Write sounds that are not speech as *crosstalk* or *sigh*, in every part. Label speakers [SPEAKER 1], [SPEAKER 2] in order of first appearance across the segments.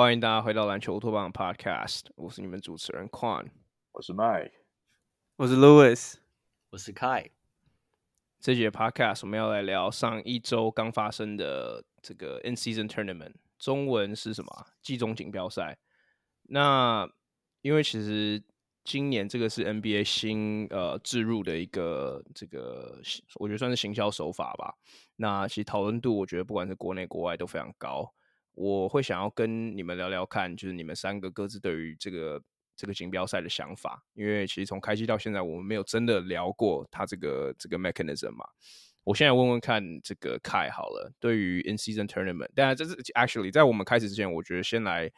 [SPEAKER 1] 欢迎大家回到篮球乌托邦 Podcast，我是你们主持人 Quan，
[SPEAKER 2] 我是 Mike，
[SPEAKER 3] 我是 Louis，
[SPEAKER 4] 我是 Kai。
[SPEAKER 1] 这节 Podcast 我们要来聊上一周刚发生的这个 In-Season Tournament，中文是什么？季中锦标赛。那因为其实今年这个是 NBA 新呃置入的一个这个，我觉得算是行销手法吧。那其实讨论度，我觉得不管是国内国外都非常高。我会想要跟你们聊聊看，就是你们三个各自对于这个这个锦标赛的想法，因为其实从开机到现在，我们没有真的聊过它这个这个 mechanism 嘛。我现在问问看，这个 Kai 好了，对于 in season tournament，当然这是 actually 在我们开始之前，我觉得先来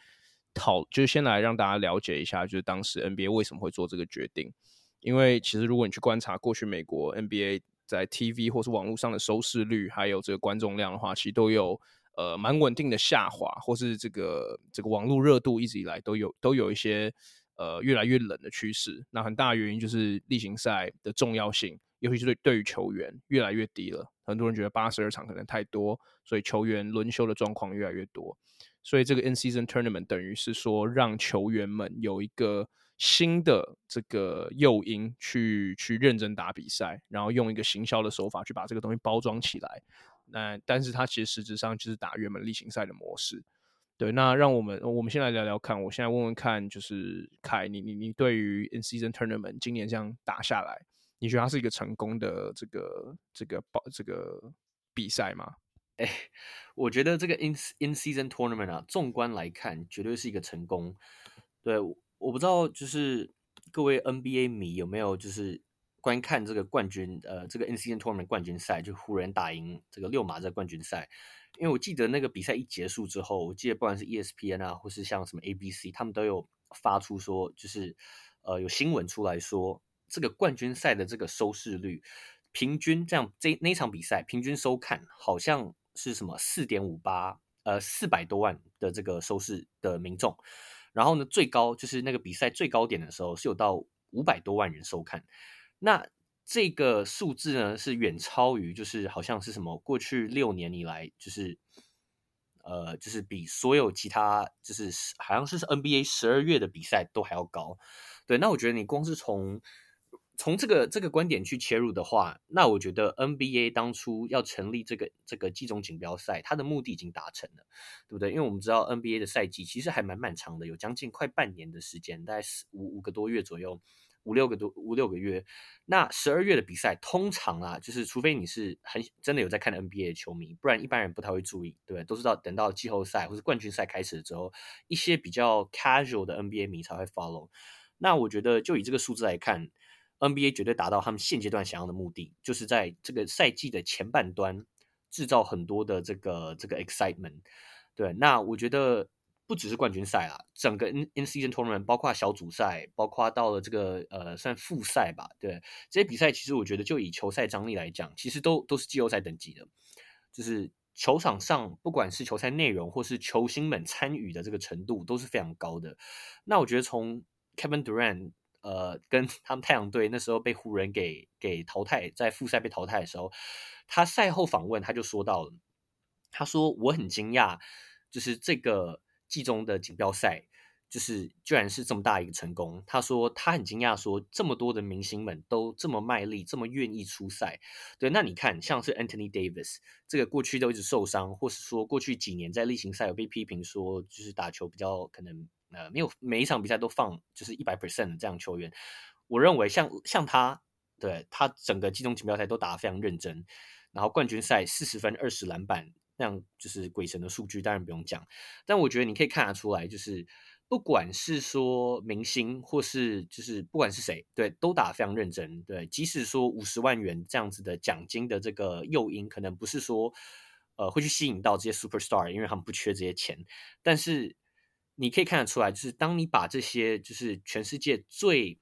[SPEAKER 1] 讨，就是先来让大家了解一下，就是当时 NBA 为什么会做这个决定。因为其实如果你去观察过去美国 NBA 在 TV 或是网络上的收视率，还有这个观众量的话，其实都有。呃，蛮稳定的下滑，或是这个这个网络热度一直以来都有都有一些呃越来越冷的趋势。那很大的原因就是例行赛的重要性，尤其是对对于球员越来越低了。很多人觉得八十二场可能太多，所以球员轮休的状况越来越多。所以这个 In-Season Tournament 等于是说让球员们有一个新的这个诱因去去认真打比赛，然后用一个行销的手法去把这个东西包装起来。那但是它其实实质上就是打原本例行赛的模式，对。那让我们我们先来聊聊看，我现在问问看，就是凯，你你你对于 In Season Tournament 今年这样打下来，你觉得它是一个成功的这个这个保这个比赛吗？
[SPEAKER 4] 哎，我觉得这个 In In Season Tournament 啊，纵观来看，绝对是一个成功。对，我不知道就是各位 NBA 迷有没有就是。观看这个冠军，呃，这个 NBA tournament 冠军赛，就湖人打赢这个六马这个冠军赛。因为我记得那个比赛一结束之后，我记得不管是 ESPN 啊，或是像什么 ABC，他们都有发出说，就是呃有新闻出来说，这个冠军赛的这个收视率，平均这样这那场比赛平均收看好像是什么四点五八，呃四百多万的这个收视的民众。然后呢，最高就是那个比赛最高点的时候是有到五百多万人收看。那这个数字呢，是远超于，就是好像是什么过去六年以来，就是呃，就是比所有其他，就是好像是 NBA 十二月的比赛都还要高。对，那我觉得你光是从从这个这个观点去切入的话，那我觉得 NBA 当初要成立这个这个季中锦标赛，它的目的已经达成了，对不对？因为我们知道 NBA 的赛季其实还蛮漫长的，有将近快半年的时间，大概四五五个多月左右。五六个多五六个月，那十二月的比赛通常啊，就是除非你是很真的有在看 NBA 的球迷，不然一般人不太会注意，对，都是到等到季后赛或是冠军赛开始之后，一些比较 casual 的 NBA 迷才会 follow。那我觉得就以这个数字来看，NBA 绝对达到他们现阶段想要的目的，就是在这个赛季的前半端制造很多的这个这个 excitement。对，那我觉得。不只是冠军赛啊，整个 in in season tournament 包括小组赛，包括到了这个呃算复赛吧，对这些比赛，其实我觉得就以球赛张力来讲，其实都都是季后赛等级的，就是球场上不管是球赛内容或是球星们参与的这个程度都是非常高的。那我觉得从 Kevin Durant 呃跟他们太阳队那时候被湖人给给淘汰，在复赛被淘汰的时候，他赛后访问他就说到了，他说我很惊讶，就是这个。季中的锦标赛就是居然是这么大一个成功。他说他很惊讶，说这么多的明星们都这么卖力，这么愿意出赛。对，那你看，像是 Anthony Davis 这个过去都一直受伤，或是说过去几年在例行赛有被批评说就是打球比较可能呃，没有每一场比赛都放就是一百 percent 的这样球员，我认为像像他，对他整个季中锦标赛都打得非常认真，然后冠军赛四十分二十篮板那样就是鬼神的数据，当然不用讲。但我觉得你可以看得出来，就是不管是说明星或是就是不管是谁，对，都打得非常认真。对，即使说五十万元这样子的奖金的这个诱因，可能不是说呃会去吸引到这些 superstar，因为他们不缺这些钱，但是。你可以看得出来，就是当你把这些就是全世界最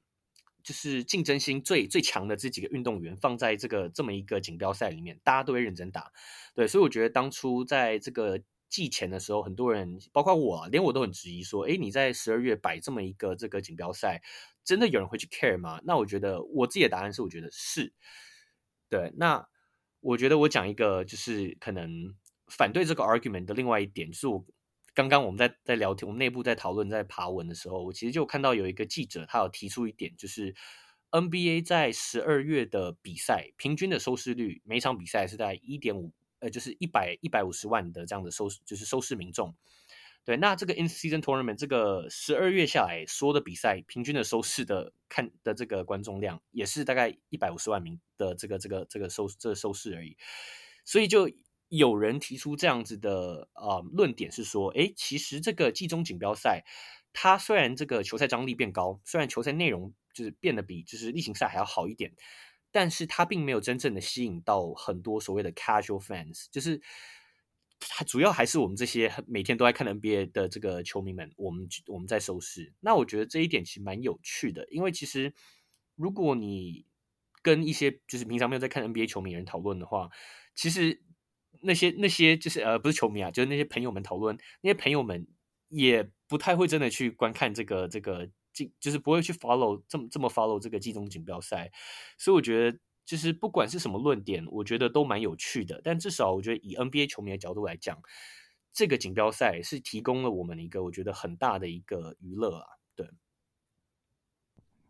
[SPEAKER 4] 就是竞争心最最强的这几个运动员放在这个这么一个锦标赛里面，大家都会认真打。对，所以我觉得当初在这个季前的时候，很多人包括我，连我都很质疑说：“诶，你在十二月摆这么一个这个锦标赛，真的有人会去 care 吗？”那我觉得我自己的答案是，我觉得是。对，那我觉得我讲一个就是可能反对这个 argument 的另外一点，就是我。刚刚我们在在聊天，我们内部在讨论，在爬文的时候，我其实就看到有一个记者，他有提出一点，就是 NBA 在十二月的比赛平均的收视率，每场比赛是在一点五，呃，就是一百一百五十万的这样的收视，就是收视民众。对，那这个 In-Season Tournament 这个十二月下来说的比赛，平均的收视的看的这个观众量，也是大概一百五十万名的这个这个这个收这个收视而已，所以就。有人提出这样子的呃论点是说，诶，其实这个季中锦标赛，它虽然这个球赛张力变高，虽然球赛内容就是变得比就是例行赛还要好一点，但是它并没有真正的吸引到很多所谓的 casual fans，就是它主要还是我们这些每天都在看 NBA 的这个球迷们，我们我们在收视。那我觉得这一点其实蛮有趣的，因为其实如果你跟一些就是平常没有在看 NBA 球迷人讨论的话，其实。那些那些就是呃不是球迷啊，就是那些朋友们讨论，那些朋友们也不太会真的去观看这个这个季，就是不会去 follow 这么这么 follow 这个季中锦标赛，所以我觉得就是不管是什么论点，我觉得都蛮有趣的。但至少我觉得以 NBA 球迷的角度来讲，这个锦标赛是提供了我们一个我觉得很大的一个娱乐啊，对。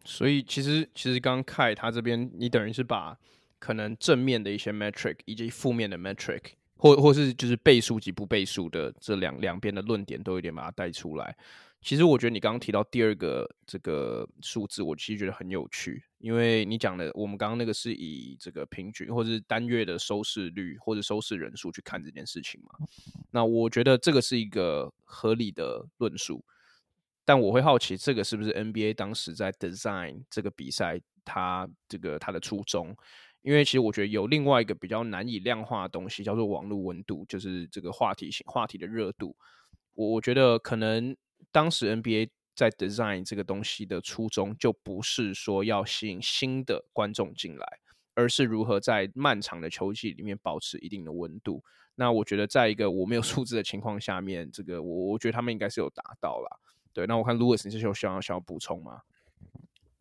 [SPEAKER 1] 所以其实其实刚凯他这边，你等于是把可能正面的一些 metric 以及负面的 metric。或或是就是倍数及不倍数的这两两边的论点都有点把它带出来。其实我觉得你刚刚提到第二个这个数字，我其实觉得很有趣，因为你讲的我们刚刚那个是以这个平均或者是单月的收视率或者收视人数去看这件事情嘛。那我觉得这个是一个合理的论述，但我会好奇这个是不是 NBA 当时在 design 这个比赛它这个它的初衷。因为其实我觉得有另外一个比较难以量化的东西，叫做网络温度，就是这个话题性、话题的热度。我我觉得可能当时 NBA 在 design 这个东西的初衷，就不是说要吸引新的观众进来，而是如何在漫长的球季里面保持一定的温度。那我觉得在一个我没有数字的情况下面，这个我我觉得他们应该是有达到了。对，那我看 Louis，你是有想要想要补充
[SPEAKER 3] 吗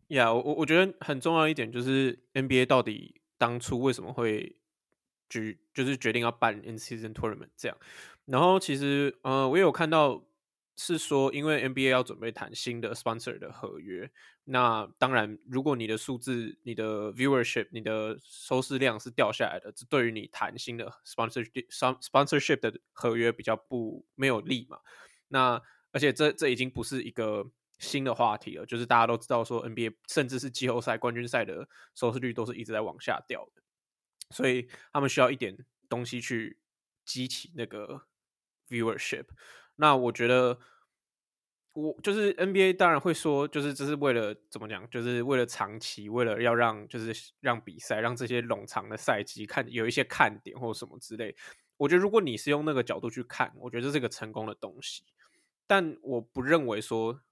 [SPEAKER 3] ？yeah，我我觉得很重要一点就是 NBA 到底。当初为什么会决就是决定要办 in-season tournament 这样？然后其实呃，我有看到是说，因为 NBA 要准备谈新的 sponsor 的合约，那当然，如果你的数字、你的 viewership、你的收视量是掉下来的，这对于你谈新的 sponsorship sponsorship 的合约比较不没有利嘛。那而且这这已经不是一个。新的话题了，就是大家都知道说 NBA 甚至是季后赛冠军赛的收视率都是一直在往下掉的，所以他们需要一点东西去激起那个 viewership。那我觉得，我就是 NBA 当然会说，就是这是为了怎么讲，就是为了长期，为了要让就是让比赛让这些冗长的赛季看有一些看点或什么之类。我觉得如果你是用那个角度去看，我觉得这是个成功的东西，但我不认为说。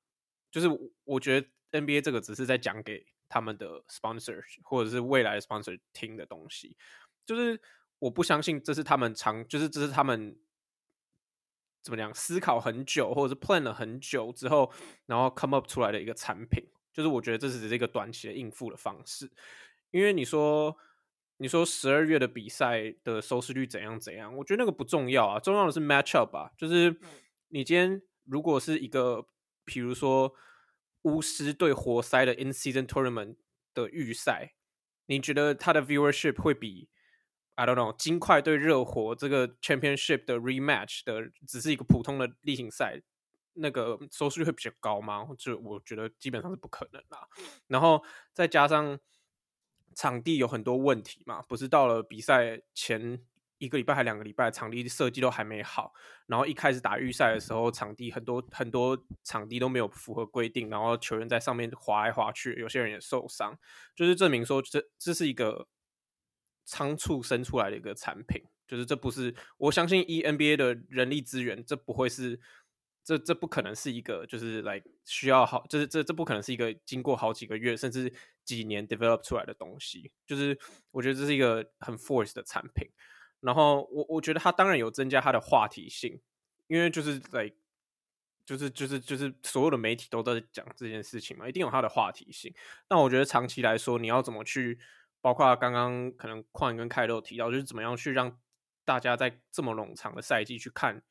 [SPEAKER 3] 就是我觉得 NBA 这个只是在讲给他们的 sponsor 或者是未来的 sponsor 听的东西，就是我不相信这是他们长，就是这是他们怎么讲思考很久或者是 plan 了很久之后，然后 come up 出来的一个产品。就是我觉得这只是一个短期的应付的方式，因为你说你说十二月的比赛的收视率怎样怎样，我觉得那个不重要啊，重要的是 match up 吧，就是你今天如果是一个。比如说，巫师对活塞的 In-Season Tournament 的预赛，你觉得他的 viewership 会比 I don't know 金块对热火这个 Championship 的 Rematch 的只是一个普通的例行赛，那个收视率会比较高吗？就我觉得基本上是不可能啦。然后再加上场地有很多问题嘛，不是到了比赛前一个礼拜还两个礼拜，场地设计都还没好，然后一开始打预赛的时候，场地很多很多场地都没有符合规定，然后球员在上面滑来滑去，有些人也受伤，就是证明说这这是一个仓促生出来的一个产品，就是这不是我相信 E NBA 的人力资源，这不会是。这这不可能是一个，就是来需要好，就是这这不可能是一个经过好几个月甚至几年 develop 出来的东西。就是我觉得这是一个很 force 的产品。然后我我觉得他当然有增加他的话题性，因为就是来，就是就是就是所有的媒体都在讲这件事情嘛，一定有他的话题性。但我觉得长期来说，你要怎么去，包括刚刚可能矿跟凯都提到，就是怎么样去让大家在这么冗长的赛季去看。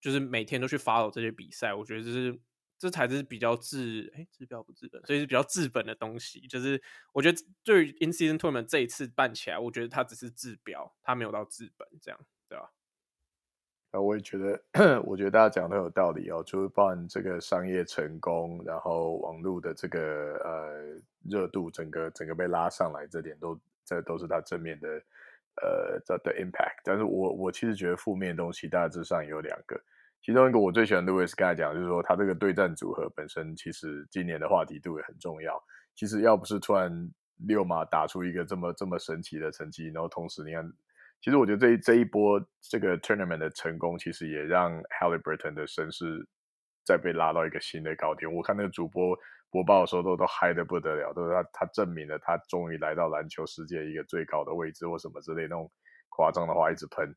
[SPEAKER 3] 就是每天都去 follow 这些比赛，我觉得这是这才是比较治哎治标不治本，所以是比较治本的东西。就是我觉得对于 in-season tournament 这一次办起来，我觉得它只是治标，它没有到治本这样，对吧？
[SPEAKER 2] 啊，我也觉得，*clears throat* 我觉得大家讲的有道理哦，就是办这个商业成功，然后网络的这个呃热度，整个整个被拉上来，这点都这都是它正面的呃的的 impact。但是我我其实觉得负面的东西大致上有两个。其中一个我最喜欢 Lewis 刚才讲，就是说他这个对战组合本身，其实今年的话题度也很重要。其实要不是突然六马打出一个这么这么神奇的成绩，然后同时你看，其实我觉得这一这一波这个 tournament 的成功，其实也让 Halliburton 的声势再被拉到一个新的高点。我看那个主播播报的时候都都嗨得不得了，都是他他证明了他终于来到篮球世界一个最高的位置或什么之类那种夸张的话一直喷。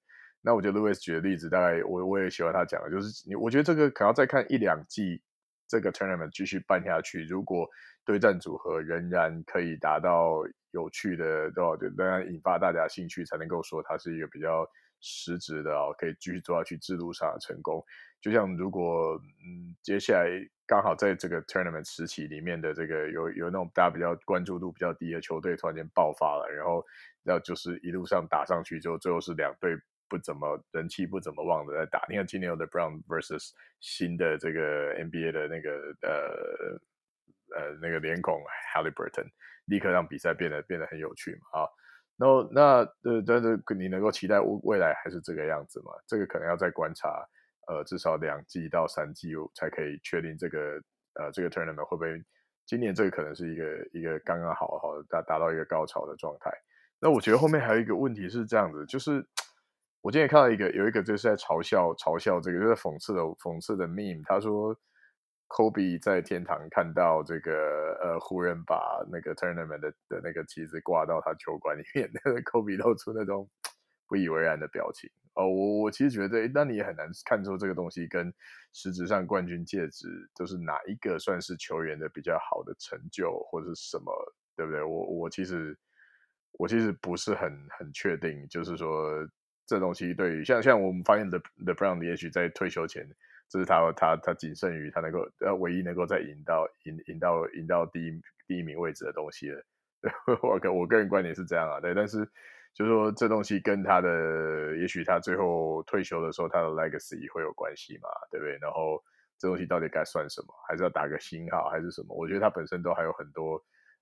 [SPEAKER 2] 那我觉得 Lewis 举的例子，大概我我也喜欢他讲的，就是你，我觉得这个可能要再看一两季，这个 tournament 继续办下去，如果对战组合仍然可以达到有趣的，对吧？仍然引发大家兴趣，才能够说它是一个比较实质的哦，可以继续做下去制度上的成功。就像如果嗯，接下来刚好在这个 tournament 时期里面的这个有有那种大家比较关注度比较低的球队突然间爆发了，然后然后就是一路上打上去之后，最后是两队。不怎么人气不怎么旺的在打，你看今年有 LeBron versus 新的这个 NBA 的那个呃呃那个脸孔 Haliburton，立刻让比赛变得变得很有趣嘛啊，然后那呃但是你能够期待未未来还是这个样子吗？这个可能要再观察呃至少两季到三季才可以确定这个呃这个 tournament 会不会今年这个可能是一个一个刚刚好好达达到一个高潮的状态。那我觉得后面还有一个问题是这样子，就是。我今天看到一个有一个就是在嘲笑嘲笑这个就是讽刺的讽刺的 meme，他说，Kobe 在天堂看到这个呃湖人把那个 tournament 的的那个旗子挂到他球馆里面，*laughs* 那个 Kobe 露出那种不以为然的表情。哦，我我其实觉得，那你也很难看出这个东西跟实质上冠军戒指就是哪一个算是球员的比较好的成就或者是什么，对不对？我我其实我其实不是很很确定，就是说。这东西对于像像我们发现 the the brown，也许在退休前，这是他他他仅剩于他能够呃唯一能够再赢到赢赢到赢到第一第一名位置的东西了。*laughs* 我个我个人观点是这样啊，对，但是就是说这东西跟他的也许他最后退休的时候他的 legacy 会有关系嘛，对不对？然后这东西到底该算什么？还是要打个星号还是什么？我觉得他本身都还有很多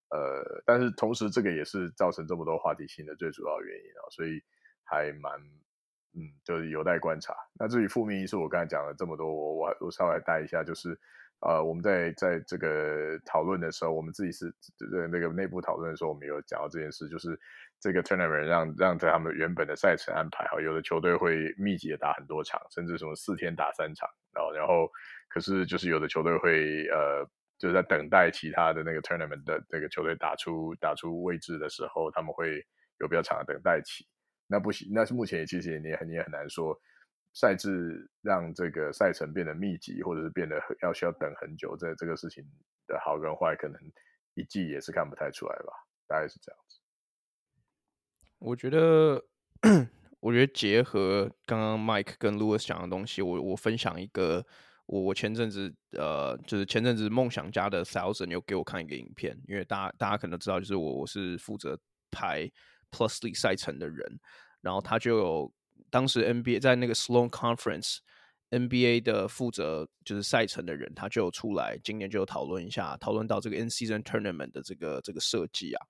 [SPEAKER 2] 呃，但是同时这个也是造成这么多话题性的最主要原因啊，所以。还蛮，嗯，就是有待观察。那至于负面因素，我刚才讲了这么多，我我我稍微带一下，就是，呃，我们在在这个讨论的时候，我们自己是呃那个内部讨论的时候，我们有讲到这件事，就是这个 tournament 让让在他们原本的赛程安排好，有的球队会密集的打很多场，甚至什么四天打三场，然后然后可是就是有的球队会呃就是在等待其他的那个 tournament 的那个球队打出打出位置的时候，他们会有比较长的等待期。那不行，那是目前其实你也很你也很难说，赛制让这个赛程变得密集，或者是变得要需要等很久，这这个事情的好跟坏，可能一季也是看不太出来吧，大概是这样子。
[SPEAKER 1] 我觉得，我觉得结合刚刚 Mike 跟 Louis 讲的东西，我我分享一个，我我前阵子呃，就是前阵子梦想家的 Thousand 有给我看一个影片，因为大家大家可能知道，就是我我是负责拍。Plusly 赛程的人，然后他就有当时 NBA 在那个 Sloan Conference NBA 的负责就是赛程的人，他就出来，今年就有讨论一下，讨论到这个 In-Season Tournament 的这个这个设计啊。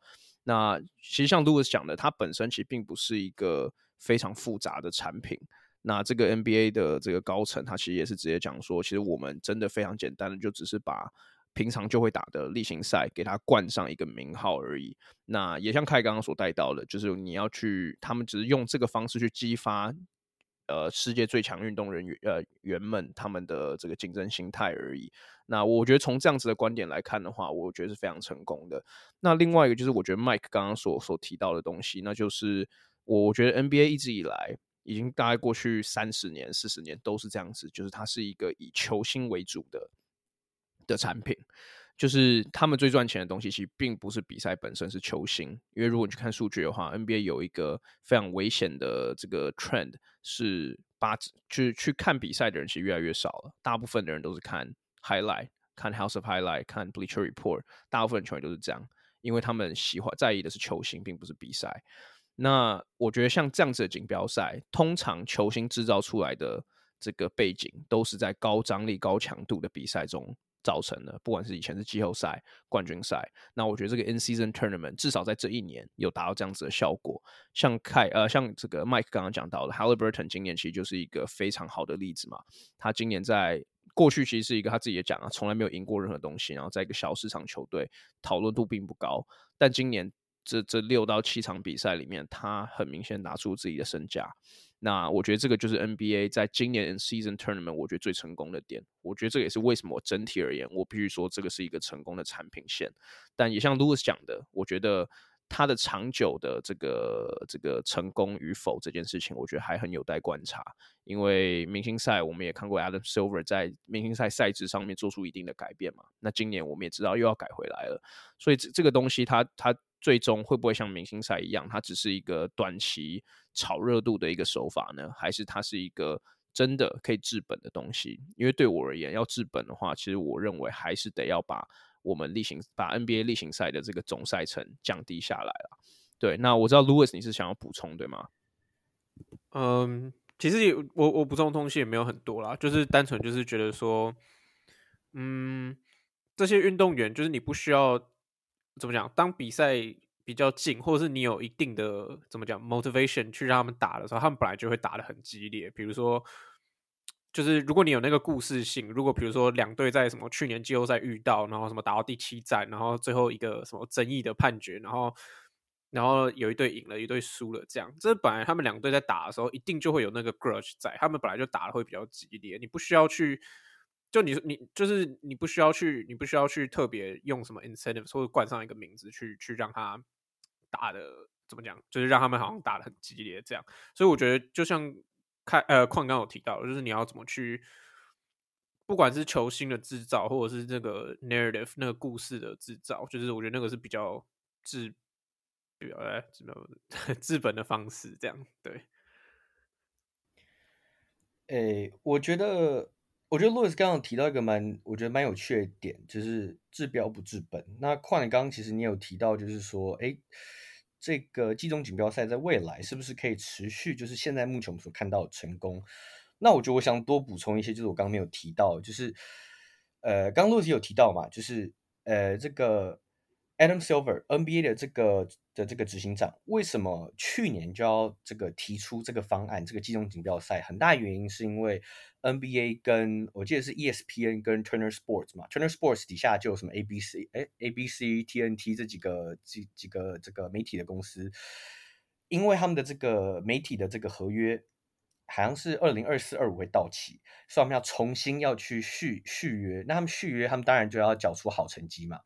[SPEAKER 1] 那其实像 Louis 讲的，它本身其实并不是一个非常复杂的产品。那这个 NBA 的这个高层，他其实也是直接讲说，其实我们真的非常简单的，就只是把平常就会打的例行赛给他冠上一个名号而已。那也像凯刚刚所带到的，就是你要去，他们只是用这个方式去激发。呃，世界最强运动人员呃员们他们的这个竞争心态而已。那我觉得从这样子的观点来看的话，我觉得是非常成功的。那另外一个就是我觉得 Mike 刚刚所所提到的东西，那就是我觉得 NBA 一直以来已经大概过去三十年、四十年都是这样子，就是它是一个以球星为主的的产品。就是他们最赚钱的东西，其实并不是比赛本身，是球星。因为如果你去看数据的话，NBA 有一个非常危险的这个 trend，是把去去看比赛的人其实越来越少了。大部分的人都是看 highlight，看 House of Highlight，看 Bleacher Report，大部分球员都是这样，因为他们喜欢在意的是球星，并不是比赛。那我觉得像这样子的锦标赛，通常球星制造出来的这个背景，都是在高张力、高强度的比赛中。造成的，不管是以前是季后赛、冠军赛，那我觉得这个 In-Season Tournament 至少在这一年有达到这样子的效果。像凯呃，像这个 Mike 刚刚讲到的，Haliburton 今年其实就是一个非常好的例子嘛。他今年在过去其实是一个他自己也讲啊，从来没有赢过任何东西，然后在一个小市场球队讨论度并不高，但今年这这六到七场比赛里面，他很明显拿出自己的身价。那我觉得这个就是 NBA 在今年 In-Season Tournament 我觉得最成功的点。我觉得这也是为什么整体而言，我必须说这个是一个成功的产品线。但也像 Louis 讲的，我觉得它的长久的这个这个成功与否这件事情，我觉得还很有待观察。因为明星赛我们也看过 Adam Silver 在明星赛赛制上面做出一定的改变嘛。那今年我们也知道又要改回来了，所以这这个东西它它最终会不会像明星赛一样，它只是一个短期？炒热度的一个手法呢，还是它是一个真的可以治本的东西？因为对我而言，要治本的话，其实我认为还是得要把我们例行把 NBA 例行赛的这个总赛程降低下来了。对，那我知道 Louis 你是想要补充对吗？
[SPEAKER 3] 嗯，其实也我我补充的东西也没有很多啦，就是单纯就是觉得说，嗯，这些运动员就是你不需要怎么讲，当比赛。比较近，或者是你有一定的怎么讲 motivation 去让他们打的时候，他们本来就会打得很激烈。比如说，就是如果你有那个故事性，如果比如说两队在什么去年季后赛遇到，然后什么打到第七战，然后最后一个什么争议的判决，然后然后有一队赢了，一队输了，这样，这本来他们两队在打的时候，一定就会有那个 grudge 在，他们本来就打的会比较激烈，你不需要去。就你你就是你不需要去，你不需要去特别用什么 incentive 或者冠上一个名字去去让他打的怎么讲，就是让他们好像打得很激烈这样。所以我觉得就像看呃矿刚有提到，就是你要怎么去，不管是球星的制造，或者是这个 narrative 那个故事的制造，就是我觉得那个是比较治比较来治 *laughs* 治本的方式这样。
[SPEAKER 4] 对，诶、我觉得。我觉得 Louis 刚刚提到一个蛮，我觉得蛮有趣的点，就是治标不治本。那矿你刚刚其实你有提到，就是说，哎，这个季中锦标赛在未来是不是可以持续？就是现在目前我们所看到的成功。那我觉得我想多补充一些，就是我刚刚没有提到，就是呃，刚刚 Louis 有提到嘛，就是呃，这个 Adam Silver NBA 的这个的这个执行长，为什么去年就要这个提出这个方案？这个季中锦标赛，很大原因是因为。NBA 跟我记得是 ESPN 跟 Turner Sports 嘛，Turner Sports 底下就有什么 ABC 哎 ABC TNT 这几个几几个这个媒体的公司，因为他们的这个媒体的这个合约好像是二零二四二五会到期，所以他们要重新要去续续约。那他们续约，他们当然就要缴出好成绩嘛。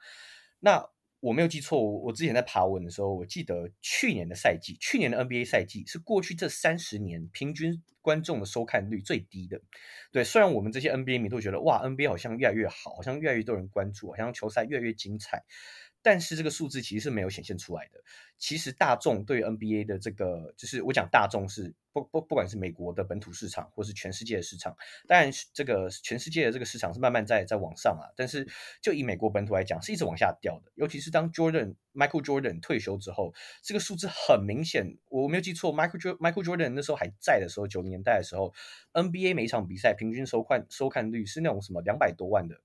[SPEAKER 4] 那我没有记错，我我之前在爬文的时候，我记得去年的赛季，去年的 NBA 赛季是过去这三十年平均观众的收看率最低的。对，虽然我们这些 NBA 迷都觉得哇，NBA 好像越来越好，好像越来越多人关注，好像球赛越来越精彩，但是这个数字其实是没有显现出来的。其实大众对 NBA 的这个，就是我讲大众是不不不管是美国的本土市场，或是全世界的市场，当然这个全世界的这个市场是慢慢在在往上啊。但是就以美国本土来讲，是一直往下掉的。尤其是当 Jordan Michael Jordan 退休之后，这个数字很明显，我没有记错，Michael Jordan Michael Jordan 那时候还在的时候，九零年代的时候，NBA 每场比赛平均收看收看率是那种什么两百多万的。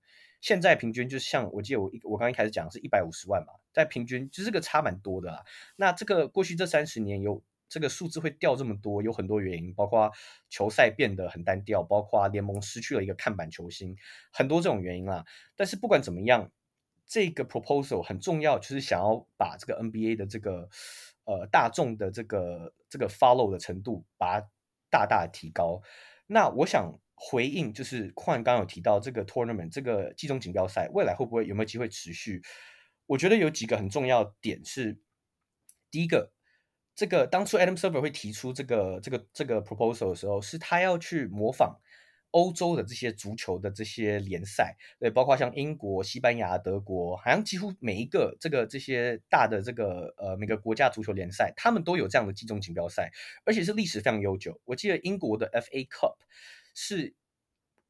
[SPEAKER 4] 现在平均就像我记得我一我刚一开始讲的是一百五十万嘛，在平均就是这个差蛮多的啦。那这个过去这三十年有这个数字会掉这么多，有很多原因，包括球赛变得很单调，包括联盟失去了一个看板球星，很多这种原因啦。但是不管怎么样，这个 proposal 很重要，就是想要把这个 NBA 的这个呃大众的这个这个 follow 的程度，把它大大提高。那我想。回应就是矿刚有提到这个 tournament 这个季中锦标赛未来会不会有没有机会持续？我觉得有几个很重要点是，第一个，这个当初 Adam Silver 会提出这个这个这个 proposal 的时候，是他要去模仿欧洲的这些足球的这些联赛，对，包括像英国、西班牙、德国，好像几乎每一个这个这些大的这个呃每个国家足球联赛，他们都有这样的季中锦标赛，而且是历史非常悠久。我记得英国的 FA Cup。是，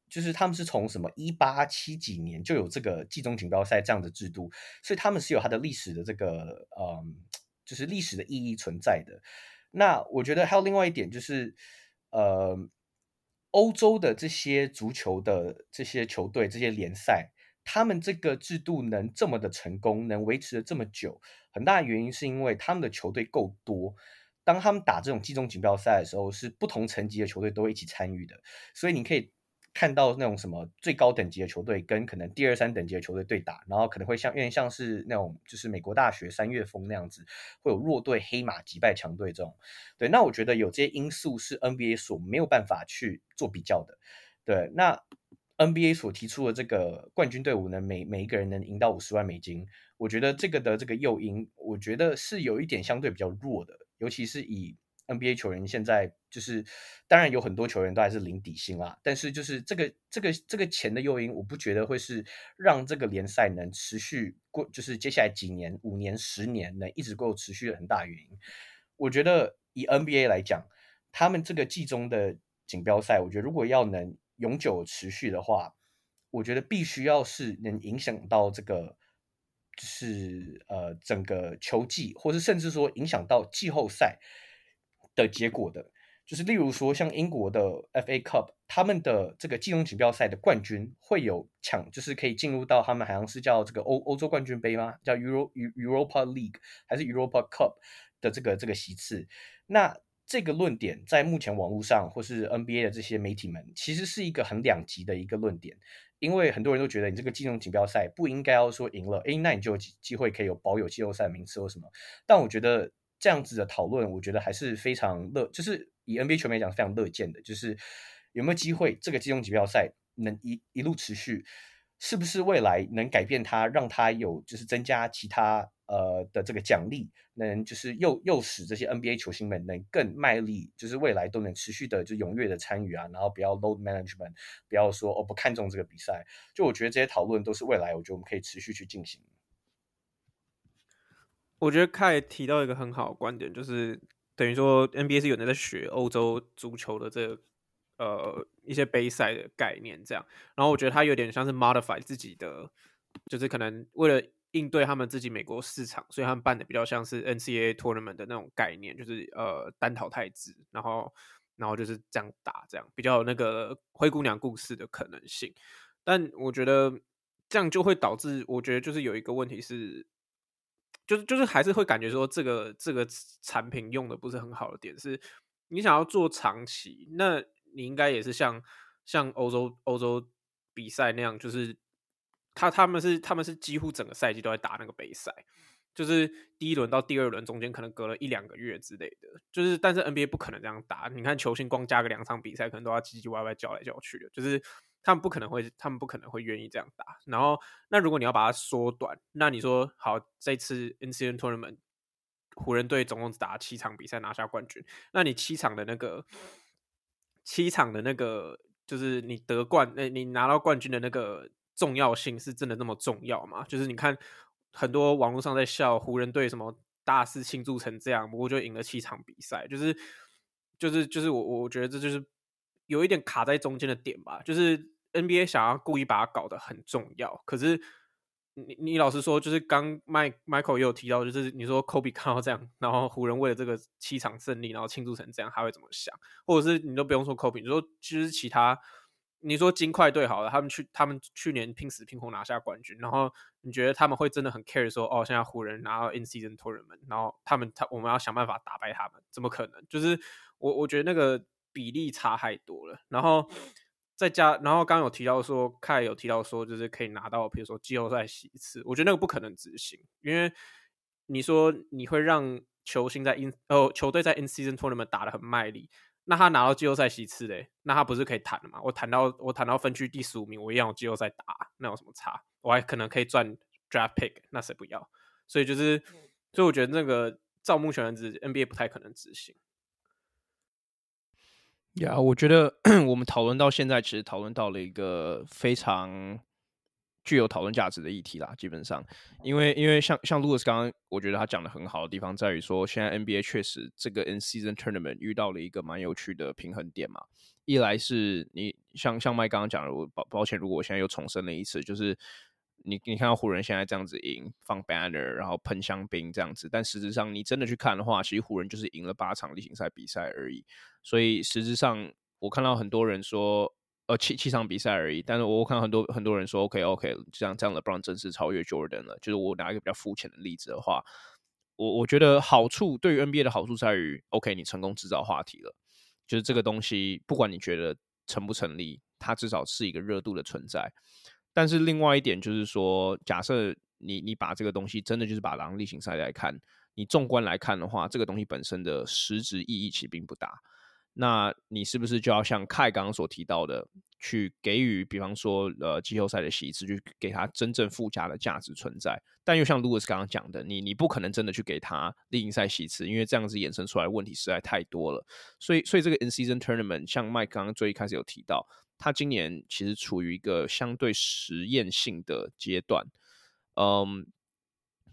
[SPEAKER 4] 就是他们是从什么一八七几年就有这个季中锦标赛这样的制度，所以他们是有它的历史的这个，嗯，就是历史的意义存在的。那我觉得还有另外一点就是，呃，欧洲的这些足球的这些球队、这些联赛，他们这个制度能这么的成功，能维持了这么久，很大原因是因为他们的球队够多。当他们打这种季中锦标赛的时候，是不同层级的球队都一起参与的，所以你可以看到那种什么最高等级的球队跟可能第二三等级的球队对打，然后可能会像有点像是那种就是美国大学三月风那样子，会有弱队黑马击败强队这种。对，那我觉得有这些因素是 NBA 所没有办法去做比较的。对，那 NBA 所提出的这个冠军队伍呢，每每一个人能赢到五十万美金，我觉得这个的这个诱因，我觉得是有一点相对比较弱的。尤其是以 NBA 球员现在就是，当然有很多球员都还是零底薪啦，但是就是这个这个这个钱的诱因，我不觉得会是让这个联赛能持续过，就是接下来几年、五年、十年能一直够持续的很大原因。我觉得以 NBA 来讲，他们这个季中的锦标赛，我觉得如果要能永久持续的话，我觉得必须要是能影响到这个。就是呃，整个球季，或是甚至说影响到季后赛的结果的，就是例如说像英国的 FA Cup，他们的这个季中锦标赛的冠军会有抢，就是可以进入到他们好像是叫这个欧欧洲冠军杯吗？叫 Euro Europa League 还是 Europa Cup 的这个这个席次？那这个论点在目前网络上或是 NBA 的这些媒体们，其实是一个很两极的一个论点。因为很多人都觉得你这个季中锦标赛不应该要说赢了，诶，那你就有机会可以有保有季后赛名次或什么。但我觉得这样子的讨论，我觉得还是非常乐，就是以 NBA 球迷来讲非常乐见的，就是有没有机会这个季中锦标赛能一一路持续，是不是未来能改变它，让它有就是增加其他。呃的这个奖励，能就是又又使这些 NBA 球星们能更卖力，就是未来都能持续的就踊跃的参与啊，然后不要 load management，不要说哦不看重这个比赛。就我觉得这些讨论都是未来，我觉得我们可以持续去进行。
[SPEAKER 3] 我觉得凯提到一个很好的观点，就是等于说 NBA 是有人在学欧洲足球的这个呃一些杯赛的概念，这样。然后我觉得他有点像是 modify 自己的，就是可能为了。应对他们自己美国市场，所以他们办的比较像是 NCAA tournament 的那种概念，就是呃单淘汰制，然后然后就是这样打，这样比较有那个灰姑娘故事的可能性。但我觉得这样就会导致，我觉得就是有一个问题是，就是就是还是会感觉说这个这个产品用的不是很好的点是，你想要做长期，那你应该也是像像欧洲欧洲比赛那样，就是。他他们是他们是几乎整个赛季都在打那个杯赛，就是第一轮到第二轮中间可能隔了一两个月之类的，就是但是 NBA 不可能这样打。你看球星光加个两场比赛，可能都要唧唧歪歪叫来叫去的，就是他们不可能会他们不可能会愿意这样打。然后那如果你要把它缩短，那你说好这次 NCA Tournament 湖人队总共只打七场比赛拿下冠军，那你七场的那个七场的那个就是你得冠，那你拿到冠军的那个。重要性是真的那么重要吗？就是你看很多网络上在笑湖人队什么大肆庆祝成这样，不过就赢了七场比赛，就是就是就是我我觉得这就是有一点卡在中间的点吧，就是 NBA 想要故意把它搞得很重要，可是。你你老实说，就是刚麦 Michael 也有提到，就是你说 Kobe 看到这样，然后湖人为了这个七场胜利，然后庆祝成这样，他会怎么想？或者是你都不用说 Kobe，你说其实其他，你说金块队好了，他们去他们去年拼死拼活拿下冠军，然后你觉得他们会真的很 care 说，哦，现在湖人拿到 In Season Tournament，然后他们他我们要想办法打败他们，怎么可能？就是我我觉得那个比例差太多了，然后。再加，然后刚有提到说，凯有提到说，就是可以拿到，比如说季后赛席次，我觉得那个不可能执行，因为你说你会让球星在 in 哦球队在 in season tournament 打得很卖力，那他拿到季后赛席次嘞，那他不是可以谈了吗？我谈到我谈到分区第十五名，我一样有季后赛打，那有什么差？我还可能可以赚 draft pick，那谁不要？所以就是，所以我觉得那个照目前为止 NBA 不太可能执行。
[SPEAKER 1] 呀，yeah, 我觉得 *clears throat* 我们讨论到现在，其实讨论到了一个非常具有讨论价值的议题啦。基本上，因为因为像像 Louis 刚刚，我觉得他讲的很好的地方在于说，现在 NBA 确实这个 In Season Tournament 遇到了一个蛮有趣的平衡点嘛。一来是你像像麦刚刚讲的，我抱抱歉，如果我现在又重申了一次，就是你你看到湖人现在这样子赢，放 banner，然后喷香槟这样子，但实质上你真的去看的话，其实湖人就是赢了八场例行赛比赛而已。所以实质上，我看到很多人说，呃，七七场比赛而已。但是我看很多很多人说，OK，OK，这样这样，LeBron 正式超越 Jordan 了。就是我拿一个比较肤浅的例子的话，我我觉得好处对于 NBA 的好处在于，OK，你成功制造话题了。就是这个东西，不管你觉得成不成立，它至少是一个热度的存在。但是另外一点就是说，假设你你把这个东西真的就是把狼例行赛来看，你纵观来看的话，这个东西本身的实质意义其实并不大。那你是不是就要像凯刚刚所提到的，去给予，比方说，呃，季后赛的席次，去给他真正附加的价值存在？但又像 Louis 刚刚讲的，你你不可能真的去给他例行赛席次，因为这样子衍生出来问题实在太多了。所以，所以这个 In Season Tournament，像 Mike 刚刚最一开始有提到，他今年其实处于一个相对实验性的阶段。嗯，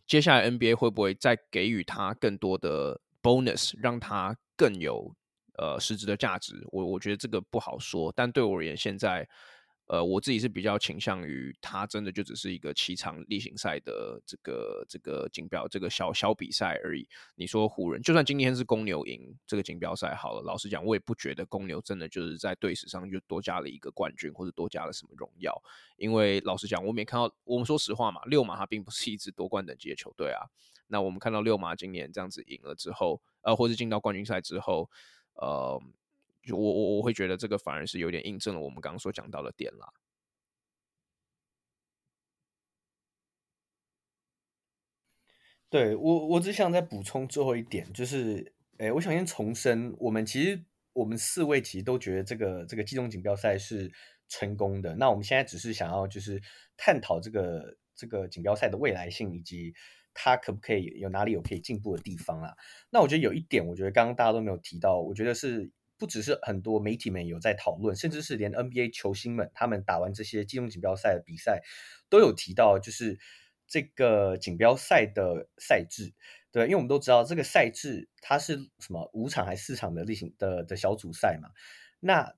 [SPEAKER 1] 接下来 NBA 会不会再给予他更多的 bonus，让他更有？呃，实质的价值，我我觉得这个不好说。但对我而言，现在，呃，我自己是比较倾向于，它真的就只是一个七场例行赛的这个这个锦标这个小小比赛而已。你说湖人，就算今天是公牛赢这个锦标赛好了，老实讲，我也不觉得公牛真的就是在队史上就多加了一个冠军，或者多加了什么荣耀。因为老实讲，我没看到，我们说实话嘛，六马它并不是一支夺冠等级的球队啊。那我们看到六马今年这样子赢了之后，呃，或者进到冠军赛之后。呃，就我我我会觉得这个反而是有点印证了我们刚刚所讲到的点啦。
[SPEAKER 4] 对，我我只想再补充最后一点，就是，哎，我想先重申，我们其实我们四位其实都觉得这个这个季中锦标赛是成功的。那我们现在只是想要就是探讨这个这个锦标赛的未来性以及。他可不可以有哪里有可以进步的地方啊？那我觉得有一点，我觉得刚刚大家都没有提到，我觉得是不只是很多媒体们有在讨论，甚至是连 NBA 球星们，他们打完这些金融锦标赛的比赛，都有提到，就是这个锦标赛的赛制，对，因为我们都知道这个赛制它是什么五场还是四场的例行的的小组赛嘛，那。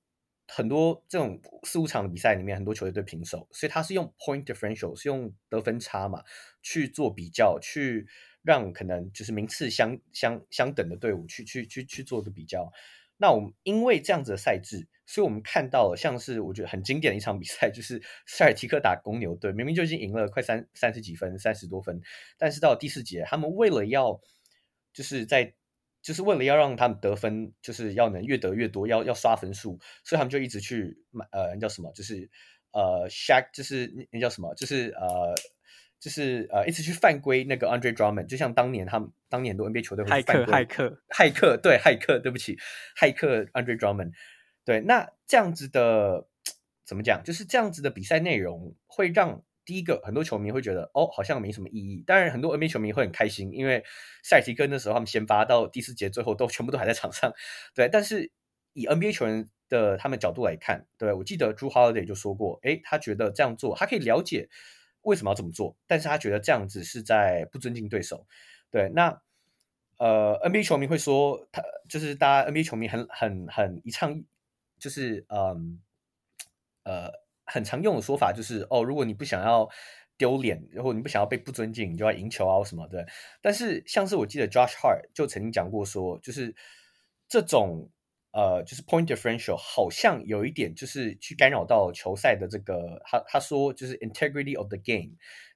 [SPEAKER 4] 很多这种四五场的比赛里面，很多球队都平手，所以他是用 point differential，是用得分差嘛去做比较，去让可能就是名次相相相等的队伍去去去去做一个比较。那我们因为这样子的赛制，所以我们看到了像是我觉得很经典的一场比赛，就是塞尔提克打公牛队，明明就已经赢了快三三十几分，三十多分，但是到第四节，他们为了要就是在就是为了要让他们得分，就是要能越得越多，要要刷分数，所以他们就一直去买呃，叫什么？就是呃，Shaq，就是那叫什么？就是呃，就是呃，一直去犯规那个 Andre Drummond，就像当年他们当年很多 NBA 球队会犯规，骇客，骇客，对，骇客，对不起，骇客 Andre Drummond，对，那这样子的怎么讲？就是这样子的比赛内容会让。第一个，很多球迷会觉得哦，好像没什么意义。当然，很多 NBA 球迷会很开心，因为赛提克那时候他们先发到第四节，最后都 *laughs* 全部都还在场上。对，但是以 NBA 球员的他们角度来看，对，我记得朱 Holiday 就说过，诶，他觉得这样做，他可以了解为什么要这么做，但是他觉得这样子是在不尊敬对手。对，那呃，NBA 球迷会说，他就是大家 NBA 球迷很很很一唱，就是嗯呃很常用的说法就是哦，如果你不想要丢脸，然后你不想要被不尊敬，你就要赢球啊什么的。但是像是我记得 Josh Hart 就曾经讲过说，就是这种。呃，就是 point differential 好像有一点就是去干扰到球赛的这个，他他说就是 integrity of the game，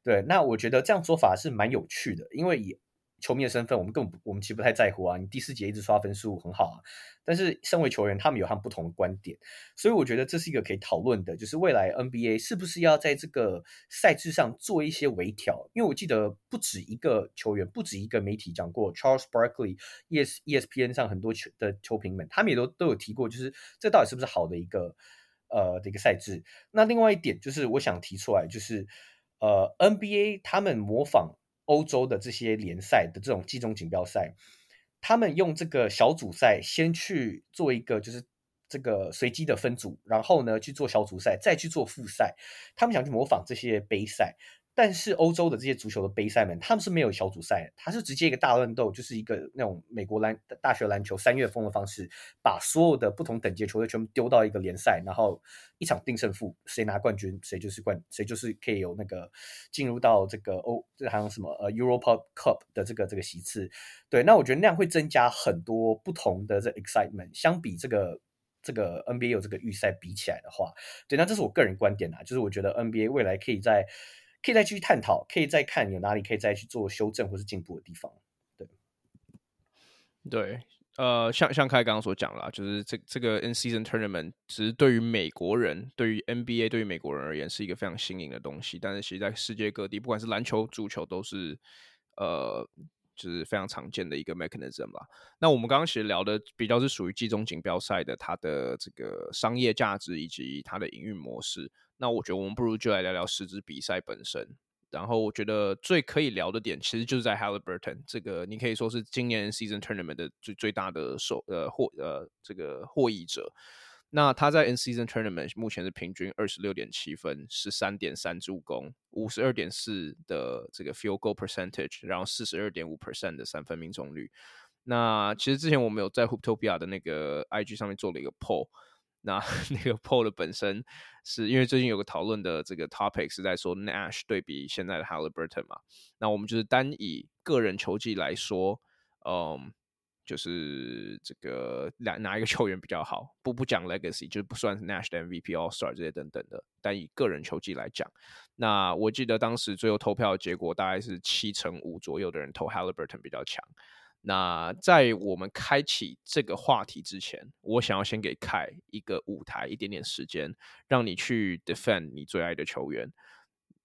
[SPEAKER 4] 对，那我觉得这样说法是蛮有趣的，因为以球迷的身份，我们根本我们其实不太在乎啊。你第四节一直刷分数很好啊，但是身为球员，他们有他们不同的观点，所以我觉得这是一个可以讨论的，就是未来 NBA 是不是要在这个赛制上做一些微调？因为我记得不止一个球员，不止一个媒体讲过，Charles Barkley、ES、ESPN 上很多球的球评们，他们也都都有提过，就是这到底是不是好的一个呃的一个赛制？那另外一点就是我想提出来，就是呃 NBA 他们模仿。欧洲的这些联赛的这种季中锦标赛，他们用这个小组赛先去做一个就是这个随机的分组，然后呢去做小组赛，再去做复赛，他们想去模仿这些杯赛。但是欧洲的这些足球的杯赛们，他们是没有小组赛，他是直接一个大乱斗，就是一个那种美国篮大学篮球三月风的方式，把所有的不同等级球队全部丢到一个联赛，然后一场定胜负，谁拿冠军，谁就是冠，谁就是可以有那个进入到这个欧，这好像什么呃 Europa Cup 的这个这个席次。对，那我觉得那样会增加很多不同的这 excitement，相比这个这个 NBA 有这个预赛比起来的话，对，那这是我个人观点啊，就是我觉得 NBA 未来可以在。可以再继续探讨，可以再看有哪里可以再去做修正或是进步的地方。对，
[SPEAKER 1] 对，呃，像像开刚刚所讲啦，就是这这个 in season tournament，其实对于美国人，对于 NBA，对于美国人而言是一个非常新颖的东西。但是其实在世界各地，不管是篮球、足球，都是呃，就是非常常见的一个 mechanism 吧。那我们刚刚其实聊的比较是属于季中锦标赛的它的这个商业价值以及它的营运模式。那我觉得我们不如就来聊聊实质比赛本身。然后我觉得最可以聊的点，其实就是在 Haliburton 这个，你可以说是今年 Season Tournament 的最最大的受呃获呃这个获益者。那他在 In Season Tournament 目前是平均二十六点七分，十三点三助攻，五十二点四的这个 Field Goal Percentage，然后四十二点五 percent 的三分命中率。那其实之前我们有在 Hooptopia 的那个 IG 上面做了一个 Poll。那 *laughs* 那个 poll 的本身是因为最近有个讨论的这个 topic 是在说 Nash 对比现在的 Halliburton 嘛，那我们就是单以个人球技来说，嗯，就是这个哪哪一个球员比较好？不不讲 legacy，就不算 Nash 的 MVP All Star 这些等等的，单以个人球技来讲，那我记得当时最后投票结果大概是七成五左右的人投 Halliburton 比较强。那在我们开启这个话题之前，我想要先给凯一个舞台，一点点时间，让你去 defend 你最爱的球员。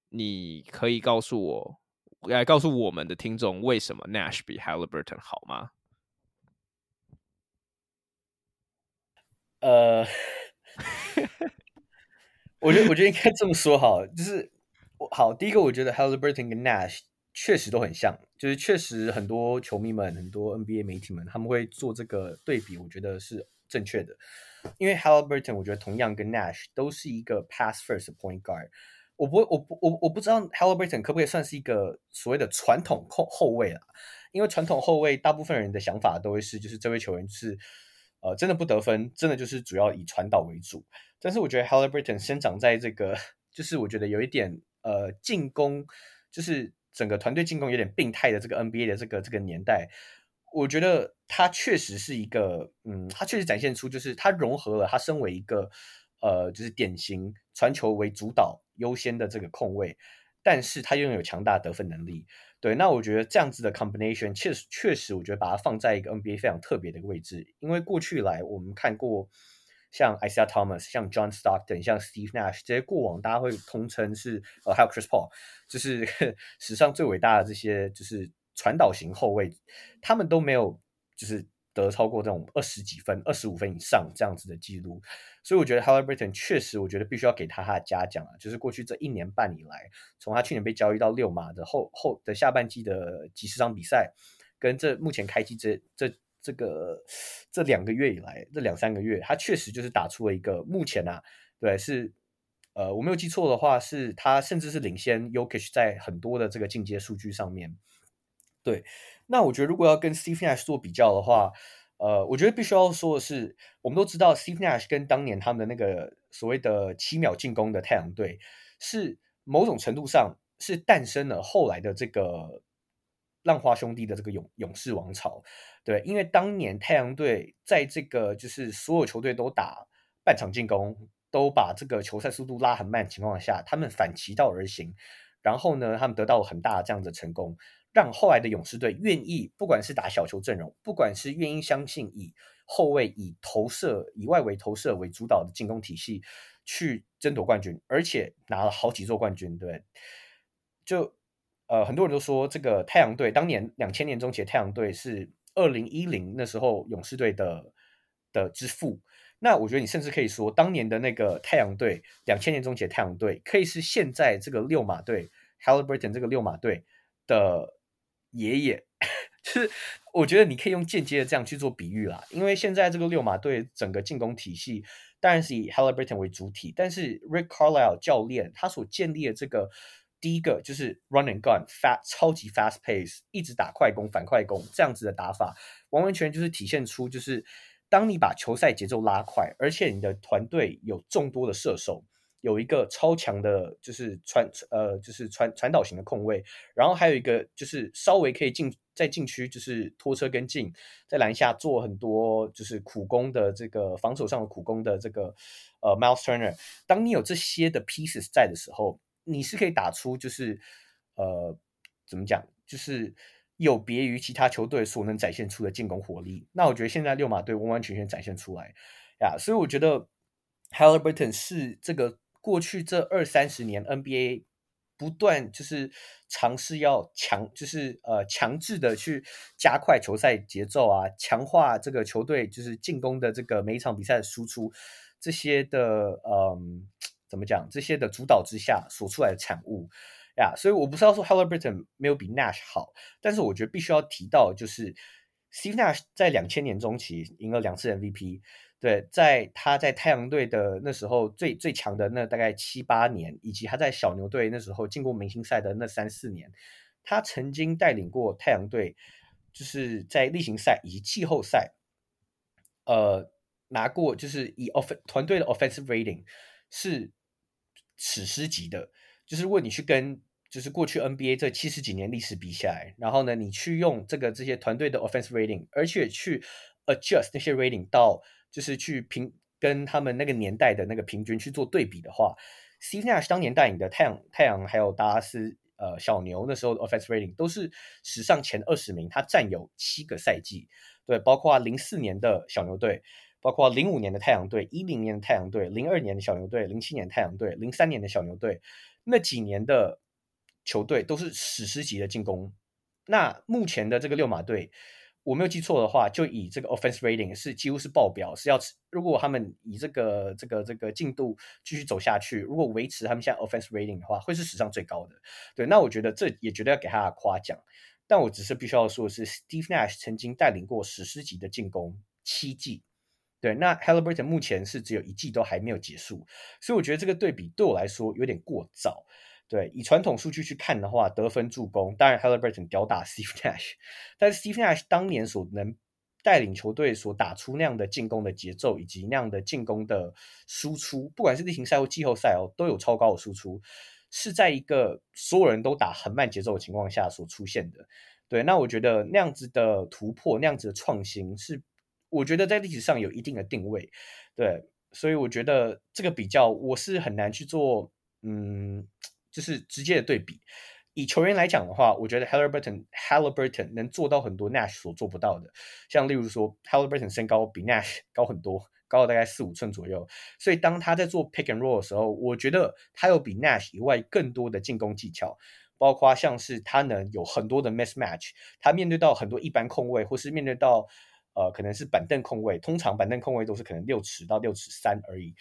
[SPEAKER 1] 你可以告诉我，来告诉我们的听众，为什么 Nash 比 Halliburton 好吗？
[SPEAKER 4] 呃，我觉得我觉得应该这么说好，就是好，第一个我觉得 Halliburton 跟 Nash。确实都很像，就是确实很多球迷们、很多 NBA 媒体们，他们会做这个对比，我觉得是正确的。因为 Halliburton，我觉得同样跟 Nash 都是一个 pass first point guard。我不，我不，我我不知道 Halliburton 可不可以算是一个所谓的传统后后卫啊？因为传统后卫大部分人的想法都会是，就是这位球员是呃真的不得分，真的就是主要以传导为主。但是我觉得 Halliburton 生长在这个，就是我觉得有一点呃进攻，就是。整个团队进攻有点病态的这个 NBA 的这个这个年代，我觉得他确实是一个，嗯，他确实展现出就是他融合了他身为一个呃，就是典型传球为主导优先的这个控卫，但是他拥有强大得分能力。对，那我觉得这样子的 combination 确实确实，我觉得把它放在一个 NBA 非常特别的一个位置，因为过去来我们看过。像 Isaiah Thomas、像 John Stockton、像 Steve Nash 这些过往大家会通称是呃，还有 Chris Paul，就是 *laughs* 史上最伟大的这些就是传导型后卫，他们都没有就是得超过这种二十几分、二十五分以上这样子的记录，所以我觉得 Haliburton 确实，我觉得必须要给他他的嘉奖啊，就是过去这一年半以来，从他去年被交易到六马的后后的下半季的几十场比赛，跟这目前开季这这。这个这两个月以来，这两三个月，他确实就是打出了一个目前啊，对，是呃，我没有记错的话，是他甚至是领先 Jokic 在很多的这个进阶数据上面。对，那我觉得如果要跟 Steve Nash 做比较的话，呃，我觉得必须要说的是，我们都知道 Steve Nash 跟当年他们的那个所谓的七秒进攻的太阳队，是某种程度上是诞生了后来的这个浪花兄弟的这个勇勇士王朝。对，因为当年太阳队在这个就是所有球队都打半场进攻，都把这个球赛速度拉很慢的情况下，他们反其道而行，然后呢，他们得到了很大的这样的成功，让后来的勇士队愿意，不管是打小球阵容，不管是愿意相信以后卫以投射以外围投射为主导的进攻体系去争夺冠军，而且拿了好几座冠军，对，就呃很多人都说这个太阳队当年两千年中期的太阳队是。二零一零那时候勇士队的的之父，那我觉得你甚至可以说，当年的那个太阳队，两千年中期的太阳队，可以是现在这个六马队 Halliburton 这个六马队的爷爷。*laughs* 就是我觉得你可以用间接的这样去做比喻啦，因为现在这个六马队整个进攻体系当然是以 Haliburton 为主体，但是 Rick Carlisle 教练他所建立的这个。第一个就是 run and gun，fast 超级 fast pace，一直打快攻反快攻这样子的打法，完完全全就是体现出就是当你把球赛节奏拉快，而且你的团队有众多的射手，有一个超强的就是传呃就是传传导型的控卫，然后还有一个就是稍微可以进在禁区就是拖车跟进，在篮下做很多就是苦工的这个防守上的苦工的这个呃 Miles Turner，当你有这些的 pieces 在的时候。你是可以打出，就是，呃，怎么讲，就是有别于其他球队所能展现出的进攻火力。那我觉得现在六马队完完全全展现出来呀，所以我觉得 Haliburton 是这个过去这二三十年 NBA 不断就是尝试要强，就是呃强制的去加快球赛节奏啊，强化这个球队就是进攻的这个每一场比赛的输出这些的，嗯。怎么讲？这些的主导之下所出来的产物呀，所以我不是要说 Haliburton 没有比 Nash 好，但是我觉得必须要提到，就是 Steve Nash 在两千年中期赢了两次 MVP，对，在他在太阳队的那时候最最强的那大概七八年，以及他在小牛队那时候进过明星赛的那三四年，他曾经带领过太阳队，就是在例行赛以及季后赛，呃，拿过就是以 off 团队的 offensive rating 是。史诗级的，就是如果你去跟就是过去 NBA 这七十几年历史比下来，然后呢，你去用这个这些团队的 offense rating，而且去 adjust 那些 rating 到就是去平跟他们那个年代的那个平均去做对比的话，Steve Nash 当年带领的太阳太阳还有达拉斯呃小牛那时候的 offense rating 都是史上前二十名，他占有七个赛季，对，包括零四年的小牛队。包括零五年的太阳队、一零年的太阳队、零二年的小牛队、零七年太阳队、零三年的小牛队，那几年的球队都是史诗级的进攻。那目前的这个六马队，我没有记错的话，就以这个 offense rating 是几乎是爆表，是要如果他们以这个这个这个进度继续走下去，如果维持他们现在 offense rating 的话，会是史上最高的。对，那我觉得这也绝对要给他夸奖。但我只是必须要说的是，Steve Nash 曾经带领过史诗级的进攻七季。对，那 Halliburton 目前是只有一季都还没有结束，所以我觉得这个对比对我来说有点过早。对，以传统数据去看的话，得分助攻，当然 Haliburton 吊打 *laughs* Steve Nash，但是 Steve Nash 当年所能带领球队所打出那样的进攻的节奏，以及那样的进攻的输出，不管是例行赛或季后赛哦，都有超高的输出，是在一个所有人都打很慢节奏的情况下所出现的。对，那我觉得那样子的突破，那样子的创新是。我觉得在历史上有一定的定位，对，所以我觉得这个比较我是很难去做，嗯，就是直接的对比。以球员来讲的话，我觉得 Halliburton Halliburton 能做到很多 Nash 所做不到的，像例如说 Haliburton 身高比 Nash 高很多，高了大概四五寸左右，所以当他在做 Pick and Roll 的时候，我觉得他有比 Nash 以外更多的进攻技巧，包括像是他能有很多的 Mismatch，他面对到很多一般控卫，或是面对到。呃，可能是板凳控卫，通常板凳控卫都是可能六尺到六尺三而已。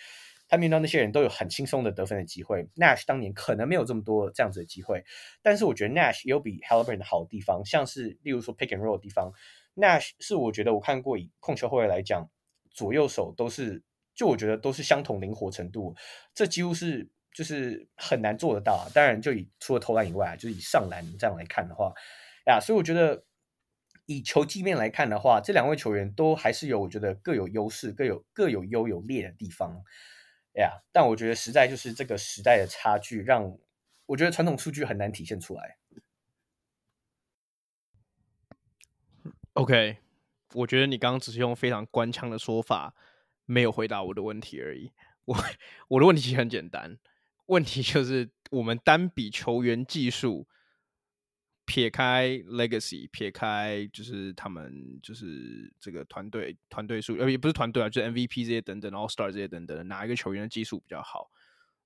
[SPEAKER 4] 他面对到那些人都有很轻松的得分的机会。Nash 当年可能没有这么多这样子的机会，但是我觉得 Nash 也有比 Haliburton 的好的地方，像是例如说 Pick and Roll 的地方，Nash 是我觉得我看过以控球后卫来讲，左右手都是就我觉得都是相同灵活程度，这几乎是就是很难做得到。当然，就以除了投篮以外，就是以上篮这样来看的话，呀，所以我觉得以球技面来看的话，这两位球员都还是有我觉得各有优势，各有各有优有劣的地方。哎呀，但我觉得实在就是这个时代的差距，让我觉得传统数据很难体现出来。
[SPEAKER 1] OK，我觉得你刚刚只是用非常官腔的说法，没有回答我的问题而已。我我的问题其实很简单，问题就是我们单比球员技术，撇开 legacy，撇开就是他们就是这个团队团队数，呃，也不是团队啊，就是 MVP 这些等等，All Star 这些等等，哪一个球员的技术比较好？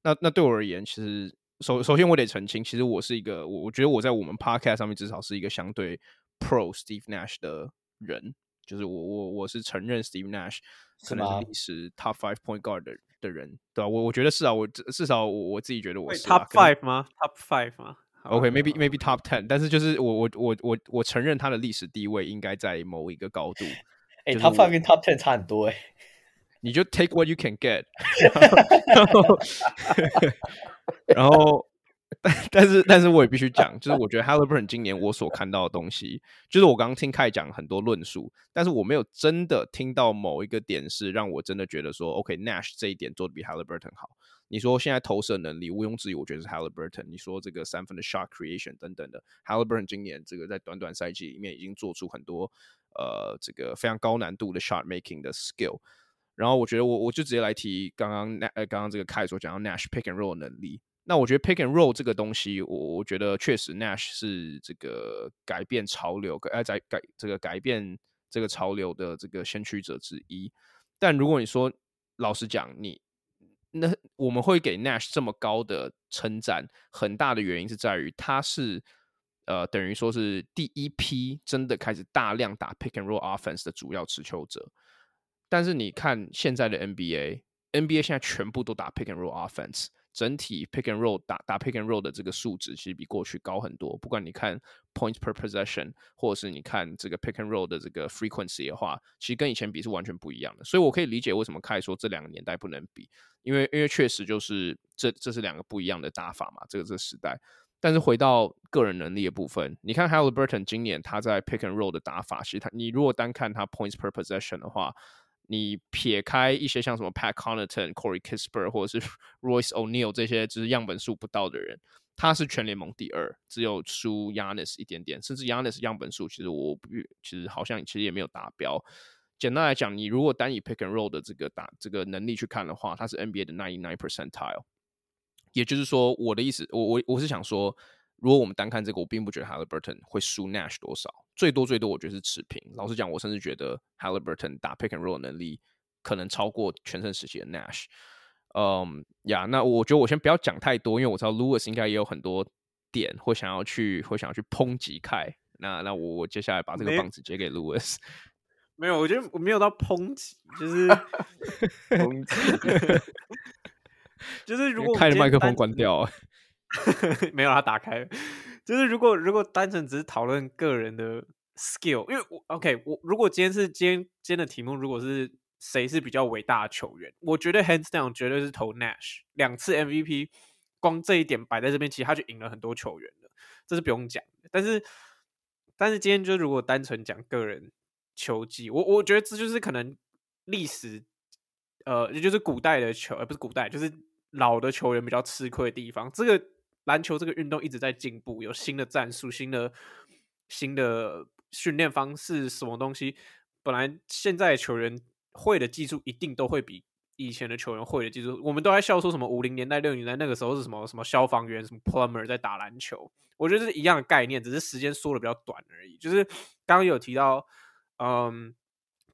[SPEAKER 1] 那那对我而言，其实首首先我得澄清，其实我是一个，我我觉得我在我们 Podcast 上面至少是一个相对 Pro Steve Nash 的人，就是我我我是承认 Steve Nash 可能是历史 Top Five Point Guard 的的人，对吧？我我觉得是啊，我至少我我自己觉得我是
[SPEAKER 3] Top Five 吗？Top Five 吗
[SPEAKER 1] ？OK，maybe、okay, maybe top ten，但是就是我我我我我承认他的历史地位应该在某一个高度。
[SPEAKER 4] 哎、欸，top five 跟 top ten 差很多哎、欸。
[SPEAKER 1] 你就 take what you can get 然 *laughs* 后。然后，*laughs* *laughs* 但但是但是我也必须讲，就是我觉得 Haliburton 今年我所看到的东西，就是我刚刚听 Kai 讲很多论述，但是我没有真的听到某一个点是让我真的觉得说，OK，Nash、这一点做的比 Haliburton 好。你说现在投射能力毋庸置疑，我觉得是 Haliburton。你说这个三分的 shot creation 等等的，Haliburton 今年这个在短短赛季里面已经做出很多呃这个非常高难度的 shot making 的 skill。然后我觉得我我就直接来提刚刚那呃刚刚这个 Kai 所讲到 Nash pick and roll 能力。那我觉得 pick and roll 这个东西，我我觉得确实 Nash 是这个改变潮流，呃在改这个改变这个潮流的这个先驱者之一。但如果你说老实讲，你我们会给 Nash 这么高的称赞，很大的原因是在于他是呃等于说是第一批真的开始大量打 pick and roll offense 的主要持球者。但是你看现在的 NBA，NBA 现在全部都打 pick and roll offense。整体 pick and roll 打打 pick and roll 的这个数值其实比过去高很多。不管你看 points per possession，或者是你看这个 pick and roll 的这个 frequency 的话，其实跟以前比是完全不一样的。所以我可以理解为什么凯说这两个年代不能比，因为因为确实就是这这是两个不一样的打法嘛，这个这个时代。但是回到个人能力的部分，你看 Haliburton 今年他在 pick and roll 的打法，其实他你如果单看他 points per possession 的话。你撇开一些像什么 Pat Connaughton、Corey Kisper 或者是 *laughs* Royce O'Neal 这些只是样本数不到的人，他是全联盟第二，只有输 Yanis 一点点，甚至 Yanis 样本数其实我不，其实好像其实也没有达标。简单来讲，你如果单以 Pick and Roll 的这个打这个能力去看的话，他是 NBA 的99 percentile。也就是说，我的意思，我我我是想说。如果我们单看这个，我并不觉得 Haliburton 会输 Nash 多少，最多最多我觉得是持平。老实讲，我甚至觉得 Halliburton 打 Pick and Roll 能力可能超过全盛时期的 Nash。嗯，呀，那我觉得我先不要讲太多，因为我知道 Lewis 应该也有很多点会想要去会想要去抨击凯。那那我我接下来把这个棒子接给 Lewis。*laughs*
[SPEAKER 3] 没有，我觉得我没有到抨击，就是 *laughs*
[SPEAKER 2] 抨击，*laughs*
[SPEAKER 3] 就是如果
[SPEAKER 1] 开着麦克风关掉。
[SPEAKER 3] 没有，他打开。就是如果如果单纯只是讨论个人的 skill，因为我 OK，我如果今天是今天今天的题目，如果是谁是比较伟大的球员，我觉得 hands down 绝对是投 Nash 两次 MVP，光这一点摆在这边，其实他就赢了很多球员了，这是不用讲的。但是但是今天就如果单纯讲个人球技，我我觉得这就是可能历史，呃，也就是古代的球，而、不是古代，就是老的球员比较吃亏的地方，这个。篮球这个运动一直在进步，有新的战术、新的新的训练方式，什么东西？本来现在的球员会的技术一定都会比以前的球员会的技术。我们都在笑说什么五零年代、六零年代那个时候是什么什么消防员、什么 plumber 在打篮球。我觉得是一样的概念，只是时间缩的比较短而已。就是刚刚有提到，嗯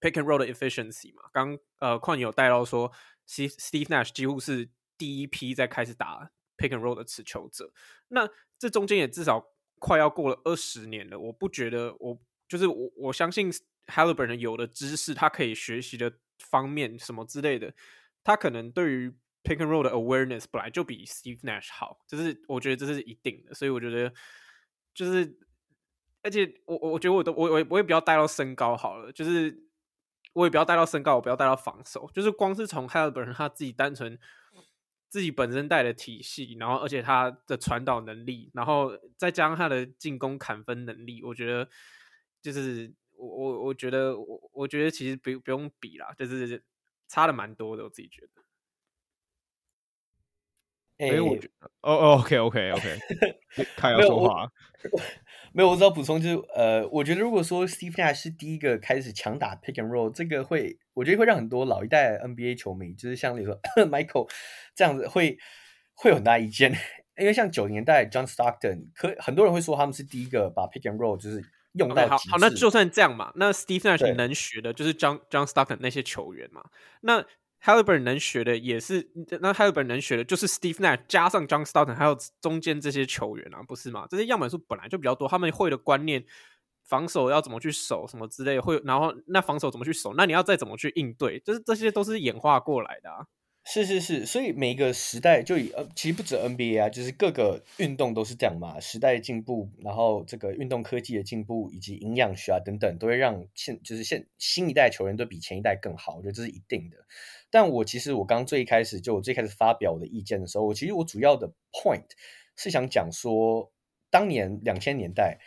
[SPEAKER 3] ，pick and roll 的 efficiency 嘛，刚呃矿有带到说，Steve Steve Nash 几乎是第一批在开始打。Pick and roll 的持球者，那这中间也至少快要过了二十年了。我不觉得我，就是我，我相信 Haliburton 有的知识，他可以学习的方面什么之类的，他可能对于 Pick and roll 的 awareness 本来就比 Steve Nash 好，就是我觉得这是一定的。所以我觉得就是，而且我我觉得我都我我我也不要带到身高好了，就是我也不要带到身高，我不要带到防守，就是光是从 Haliburton 他自己单纯。自己本身带的体系，然后而且他的传导能力，然后再加上他的进攻砍分能力，我觉得就是我我我觉得我我觉得其实不不用比啦，就是差的蛮多的，我自己觉得。
[SPEAKER 1] 哎、欸，我觉得哦哦，OK OK OK，*laughs* 他要说话。*laughs*
[SPEAKER 4] 没有，我只要补充就是，呃，我觉得如果说 Steve Nash 是第一个开始强打 pick and roll，这个会，我觉得会让很多老一代 NBA 球迷，就是像你说 *clears throat* Michael 这样子会，会会有很大意见。*laughs* 因为像九零年代 John Stockton，可很多人会说他们是第一个把 pick and roll 就是用到极致。Okay, 好，好，
[SPEAKER 3] 那就算这样嘛，那 Steve Nash 能学的就是 John John Stockton 那些球员嘛，那。Haliburton 能学的也是，那 Haliburton 能学的就是 Steve Nash 加上 John Stockton，还有中间这些球员啊，不是吗？这些样本数本来就比较多，他们会的观念，防守要怎么去守，什么之类，会然后那防守怎么去守，那你要再怎么去应对，就是这些都是演化过来的啊。
[SPEAKER 4] 是是是，所以每一个时代就以呃，其实不止 NBA 啊，就是各个运动都是这样嘛。时代进步，然后这个运动科技的进步，以及营养学啊等等，都会让现就是现新一代球员都比前一代更好，我觉得这是一定的。但我其实我刚最一开始就我最开始发表我的意见的时候，我其实我主要的 point 是想讲说，当年两千年代。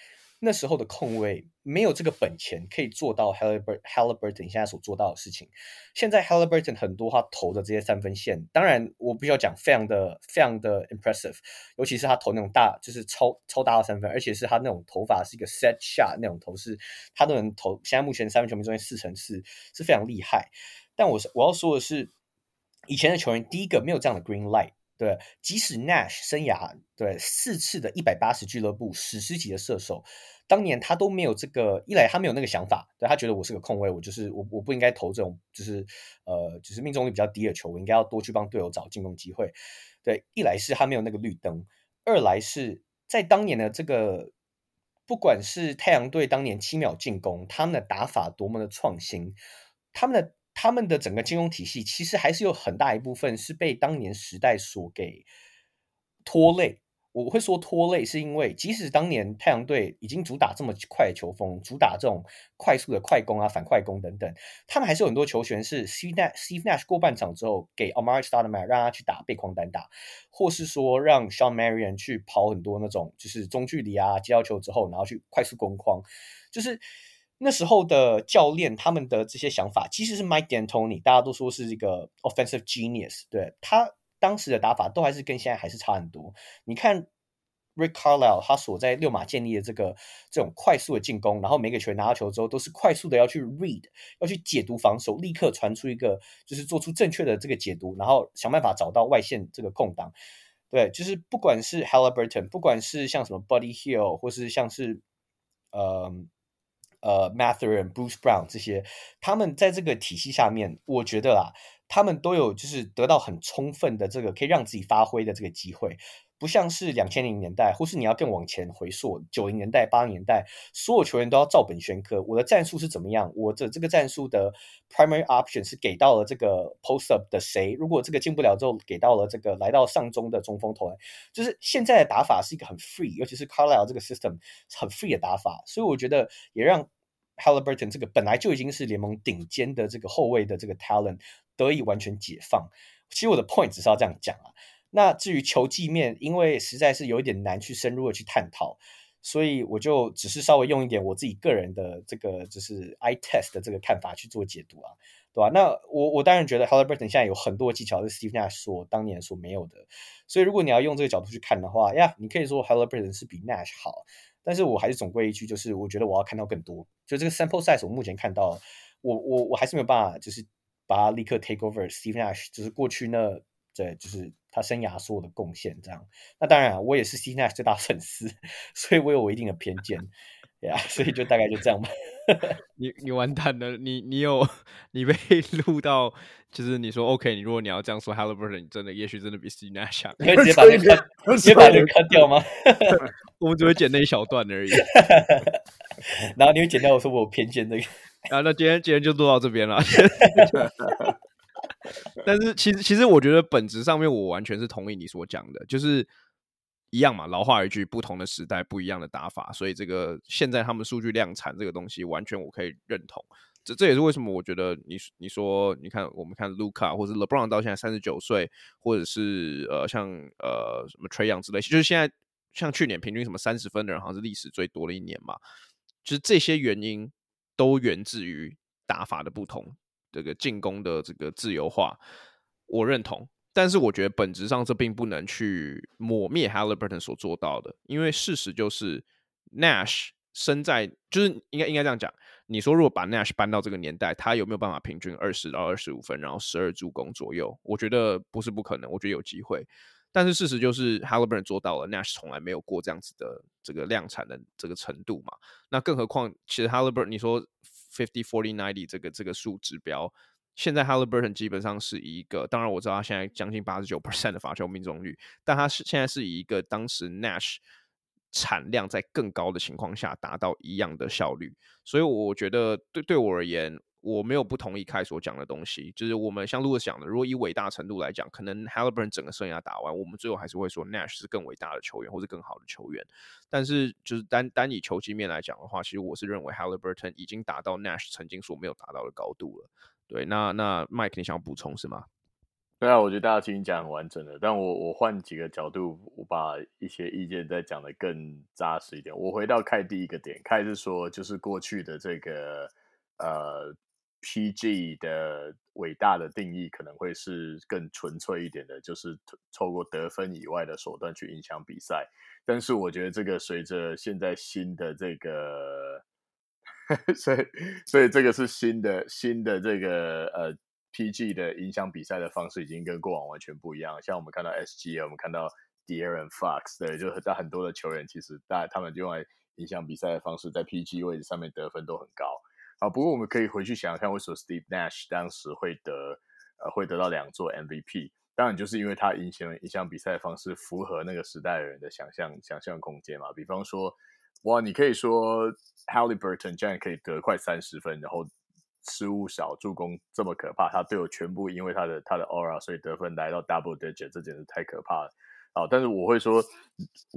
[SPEAKER 4] 那时候的控卫没有这个本钱可以做到 Halliburton Halliburton 现在所做到的事情。现在 Halliburton 很多他投的这些三分线，当然我必须要讲非常的非常的 impressive，尤其是他投那种大就是超超大的三分，而且是他那种投法是一个 set shot 那种投，是他都能投。现在目前三分球命中率四成四是非常厉害。但我是我要说的是，以前的球员第一个没有这样的 green light。对，即使 Nash 生涯对四次的一百八十俱乐部史诗级的射手，当年他都没有这个，一来他没有那个想法，对，他觉得我是个控卫，我就是我我不应该投这种就是呃就是命中率比较低的球，我应该要多去帮队友找进攻机会。对，一来是他没有那个绿灯，二来是在当年的这个，不管是太阳队当年七秒进攻，他们的打法多么的创新，他们的。他们的整个金融体系其实还是有很大一部分是被当年时代所给拖累。我会说拖累，是因为即使当年太阳队已经主打这么快的球风，主打这种快速的快攻啊、反快攻等等，他们还是有很多球权是 Steve Nash, Steve Nash 过半场之后给 Amari Stoudemire 让他去打背筐单打，或是说让 Sean Marion 去跑很多那种就是中距离啊接到球之后，然后去快速攻框，就是。那时候的教练，他们的这些想法，其实是 Mike D'Antoni，大家都说是一个 offensive genius，对，他当时的打法都还是跟现在还是差很多。你看 Rick Carlisle，他所在六马建立的这个这种快速的进攻，然后每个球员拿到球之后，都是快速的要去 read，要去解读防守，立刻传出一个就是做出正确的这个解读，然后想办法找到外线这个空档。对，就是不管是 Halliburton，不管是像什么 Buddy Hill，或是像是呃。呃，Mathurin、Bruce Brown 这些，他们在这个体系下面，我觉得啊，他们都有就是得到很充分的这个可以让自己发挥的这个机会，不像是两千零年代，或是你要更往前回溯九零年代、八零年代，所有球员都要照本宣科。我的战术是怎么样？我的这个战术的 primary option 是给到了这个 post up 的谁？如果这个进不了之后，给到了这个来到上中的中锋投篮，就是现在的打法是一个很 free，尤其是 Carlisle 这个 system 很 free 的打法，所以我觉得也让。Halliburton 这个本来就已经是联盟顶尖的这个后卫的这个 talent 得以完全解放。其实我的 point 只是要这样讲啊。那至于球技面，因为实在是有一点难去深入的去探讨，所以我就只是稍微用一点我自己个人的这个就是 eye test 的这个看法去做解读啊，对吧？那我我当然觉得 Halliburton 现在有很多技巧是 Steve Nash 所当年所没有的，所以如果你要用这个角度去看的话，呀，你可以说 Halliburton 是比 Nash 好。但是我还是总归一句，就是我觉得我要看到更多。就这个 sample size，我目前看到，我我我还是没有办法，就是把它立刻 take over Steve Nash，就是过去那对，就是他生涯所有的贡献这样。那当然，我也是 Steve Nash 最大粉丝，*laughs* 所以我有我一定的偏见，*laughs* 对啊，所以就大概就这样吧。*laughs*
[SPEAKER 1] 你你完蛋了，你你有 *laughs* 你被 *laughs* 录到，就是你说 OK，你如果你要这样说，Halliburton 你真的也许真的比 Steve Nash 强，
[SPEAKER 4] 你会直接把这个直接把这个 cut 掉吗？
[SPEAKER 1] 我们只会剪那一小段而已，
[SPEAKER 4] 然后你会剪掉我说我有偏见那个，
[SPEAKER 1] 啊，那今天今天就录到这边了。但是其实其实我觉得本质上面我完全是同意你所讲的，就是。一样嘛，老话一句，不同的时代，不一样的打法，所以这个现在他们数据量产这个东西，完全我可以认同。这这也是为什么我觉得你你说你看我们看卢卡或者 LeBron 到现在三十九岁，或者是呃像呃什么 Trayon 之类，就是现在像去年平均什么三十分的人，好像是历史最多的一年嘛。就是这些原因都源自于打法的不同，这个进攻的这个自由化，我认同。但是我觉得本质上这并不能去抹灭 Haliburton 所做到的，因为事实就是 Nash 身在就是应该应该这样讲。你说如果把 Nash 搬到这个年代，他有没有办法平均二十到二十五分，然后十二助攻左右？我觉得不是不可能，我觉得有机会。但是事实就是 Haliburton 做到了，Nash 从来没有过这样子的这个量产的这个程度嘛。那更何况，其实 Haliburton 你说 fifty forty ninety 这个这个数指标。现在 Haliburton 基本上是一个，当然我知道他现在将近八十九 percent 的罚球命中率，但他是现在是以一个当时 Nash 产量在更高的情况下达到一样的效率，所以我觉得对对我而言，我没有不同意凯所讲的东西，就是我们像 Louis 讲的，如果以伟大程度来讲，可能 Haliburton 整个生涯打完，我们最后还是会说 Nash 是更伟大的球员或是更好的球员，但是就是单单以球技面来讲的话，其实我是认为 Haliburton 已经达到 Nash 曾经所没有达到的高度了。对，那那 Mike，你想要补充是吗？
[SPEAKER 2] 对啊，我觉得大家听讲很完整的，但我我换几个角度，我把一些意见再讲得更扎实一点。我回到开第一个点，开是说，就是过去的这个呃 PG 的伟大的定义可能会是更纯粹一点的，就是透过得分以外的手段去影响比赛。但是我觉得这个随着现在新的这个。*laughs* 所以，所以这个是新的新的这个呃 PG 的影响比赛的方式，已经跟过往完全不一样。像我们看到 SGA，我们看到 De'Aaron Fox，对，就是在很多的球员，其实大他们用来影响比赛的方式，在 PG 位置上面得分都很高。好，不过我们可以回去想想看，为什么 Steve Nash 当时会得呃会得到两座 MVP？当然就是因为他影响影响比赛方式符合那个时代的人的想象想象空间嘛。比方说。哇，你可以说 Haliburton 这样可以得快三十分，然后失误少，助攻这么可怕，他队友全部因为他的他的 aura，所以得分来到 double digit，这简直太可怕了啊！但是我会说，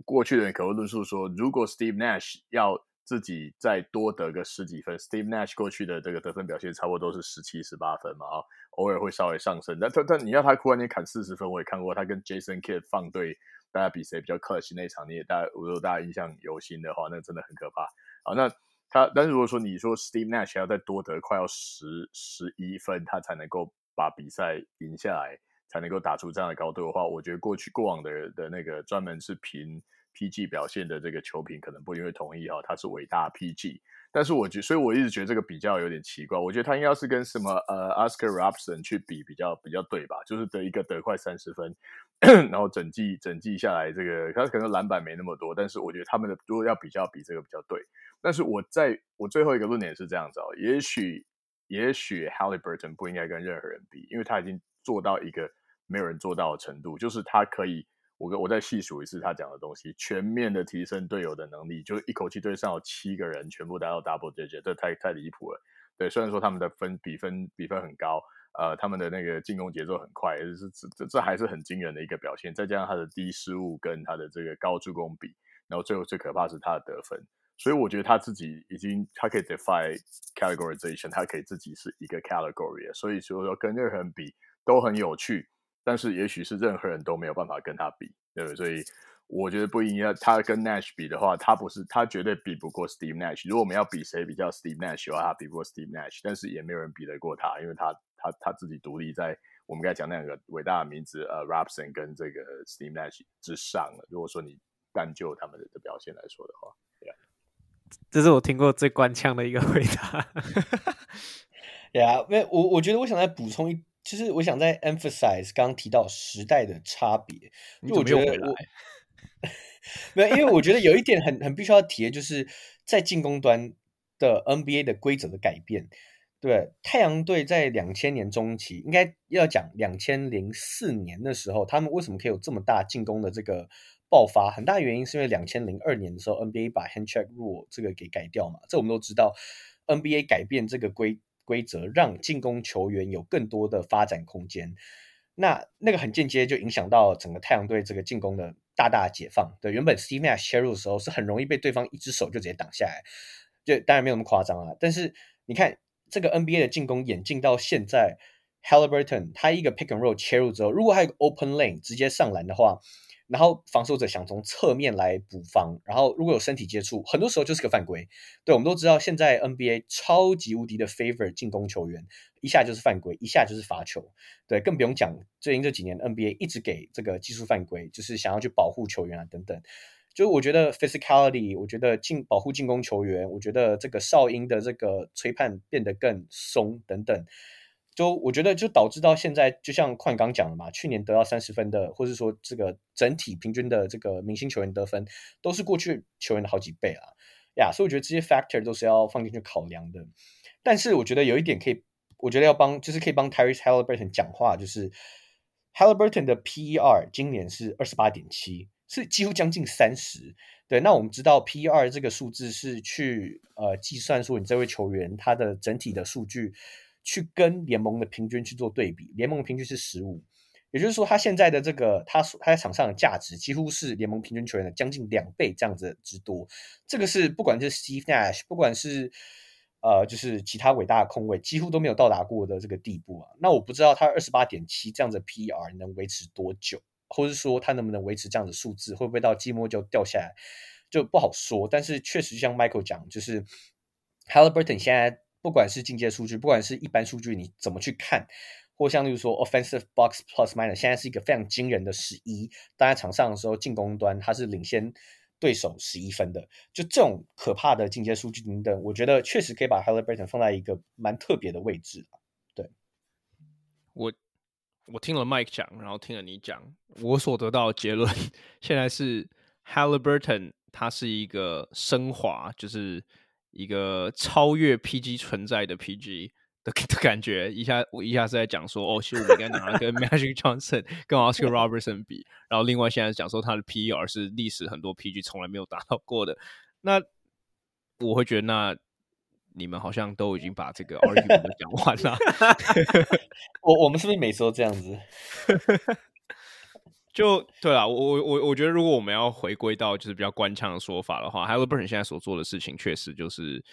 [SPEAKER 2] 过去的人可会论述说，如果 Steve Nash 要自己再多得个十几分，Steve Nash 过去的这个得分表现差不多都是十七、十八分嘛啊，偶尔会稍微上升，但但但你要他突然间砍四十分，我也看过他跟 Jason Kidd 放对。大家比谁比较 clutch 那场，你也大家如果大家印象犹新的话，那真的很可怕。好，那他，但是如果说你说 Steve Nash 要再多得快要十十一分，他才能够把比赛赢下来，才能够打出这样的高度的话，我觉得过去过往的的那个专门是凭 PG 表现的这个球评可能不一定会同意哈，他是伟大 PG。但是我觉，所以我一直觉得这个比较有点奇怪。我觉得他应该是跟什么呃 Oscar Robson 去比比较比较对吧？就是得一个得快三十分，*coughs* 然后整季整季下来，这个他可能篮板没那么多，但是我觉得他们的如果要比较比这个比较对。但是我在我最后一个论点是这样子哦，也许也许 Halliburton 不应该跟任何人比，因为他已经做到一个没有人做到的程度，就是他可以。我跟我再细数一次他讲的东西，全面的提升队友的能力，就是一口气队上有七个人全部达到 double digit，这太太离谱了。对，虽然说他们的分比分比分很高，呃，他们的那个进攻节奏很快，是这这这还是很惊人的一个表现。再加上他的低失误跟他的这个高助攻比，然后最后最可怕是他的得分。所以我觉得他自己已经他可以 defy categorization，他可以自己是一个 category，所以说跟任何人比都很有趣。但是也许是任何人都没有办法跟他比，对不对？所以我觉得不应该他跟 Nash 比的话，他不是他绝对比不过 Steve Nash。如果我们要比谁比较 Steve Nash 的话，他比不过 Steve Nash。但是也没有人比得过他，因为他他他自己独立在我们刚才讲那两个伟大的名字呃 Robson 跟这个 Steve Nash 之上了。如果说你单就他们的表现来说的话，
[SPEAKER 3] 这是我听过最官腔的一个回答。*laughs*
[SPEAKER 4] 对啊，因为我我觉得我想再补充一。其实我想再 emphasize 刚刚提到时代的差别，就我觉得我 *laughs* 没有，因为我觉得有一点很很必须要提的，就是在进攻端的 NBA 的规则的改变。对，太阳队在两千年中期，应该要讲两千零四年的时候，他们为什么可以有这么大进攻的这个爆发？很大原因是因为两千零二年的时候，NBA 把 hand check rule 这个给改掉嘛，这我们都知道，NBA 改变这个规。规则让进攻球员有更多的发展空间，那那个很间接就影响到整个太阳队这个进攻的大大解放。对，原本 Steve Nash 切入的时候是很容易被对方一只手就直接挡下来，就当然没有那么夸张啊。但是你看这个 NBA 的进攻演进到现在，Haliburton 他一个 pick and roll 切入之后，如果还有个 open lane 直接上篮的话，然后防守者想从侧面来补防，然后如果有身体接触，很多时候就是个犯规。对，我们都知道，现在 NBA 超级无敌的 favor 进攻球员，一下就是犯规，一下就是罚球。对，更不用讲最近这几年 NBA 一直给这个技术犯规，就是想要去保护球员啊等等。就我觉得 physicality，我觉得进保护进攻球员，我觉得这个哨音的这个吹判变得更松等等。就我觉得，就导致到现在，就像宽刚讲的嘛，去年得到三十分的，或者说这个整体平均的这个明星球员得分，都是过去球员的好几倍啊呀所以我觉得这些 factor 都是要放进去考量的。但是我觉得有一点可以，我觉得要帮，就是可以帮 Tyrese Halliburton 讲话，就是 Haliburton 的 PER 今年是二十八点七，是几乎将近三十。对，那我们知道 PER 这个数字是去呃计算说你这位球员他的整体的数据。去跟联盟的平均去做对比，联盟平均是十五，也就是说，他现在的这个他他在场上的价值几乎是联盟平均球员的将近两倍这样子之多。这个是不管是 Steve Nash，不管是呃就是其他伟大的控卫，几乎都没有到达过的这个地步啊。那我不知道他二十八点七这样子的 PER 能维持多久，或者说他能不能维持这样的数字，会不会到季末就掉下来，就不好说。但是确实像 Michael 讲，就是 Haliburton 现在。不管是进阶数据，不管是一般数据，你怎么去看，或像例如说 offensive box plus minus，现在是一个非常惊人的十一，当然场上的时候进攻端它是领先对手十一分的，就这种可怕的进阶数据等等，我觉得确实可以把 Halliburton 放在一个蛮特别的位置。对，
[SPEAKER 1] 我我听了 Mike 讲，然后听了你讲，我所得到的结论 *laughs* 现在是 Halliburton 它是一个升华，就是。一个超越 PG 存在的 PG 的 *laughs* 的感觉，一下我一下是在讲说，哦，其实我应该拿跟 *laughs* Magic Johnson 跟 Oscar Robertson 比，然后另外现在讲说他的 PER 是历史很多 PG 从来没有达到过的，那我会觉得，那你们好像都已经把这个 argument 讲完了，*laughs*
[SPEAKER 4] 我我们是不是每次都这样子？
[SPEAKER 1] 就对了，我我我我觉得，如果我们要回归到就是比较官腔的说法的话，Haliburton 现在所做的事情确实就是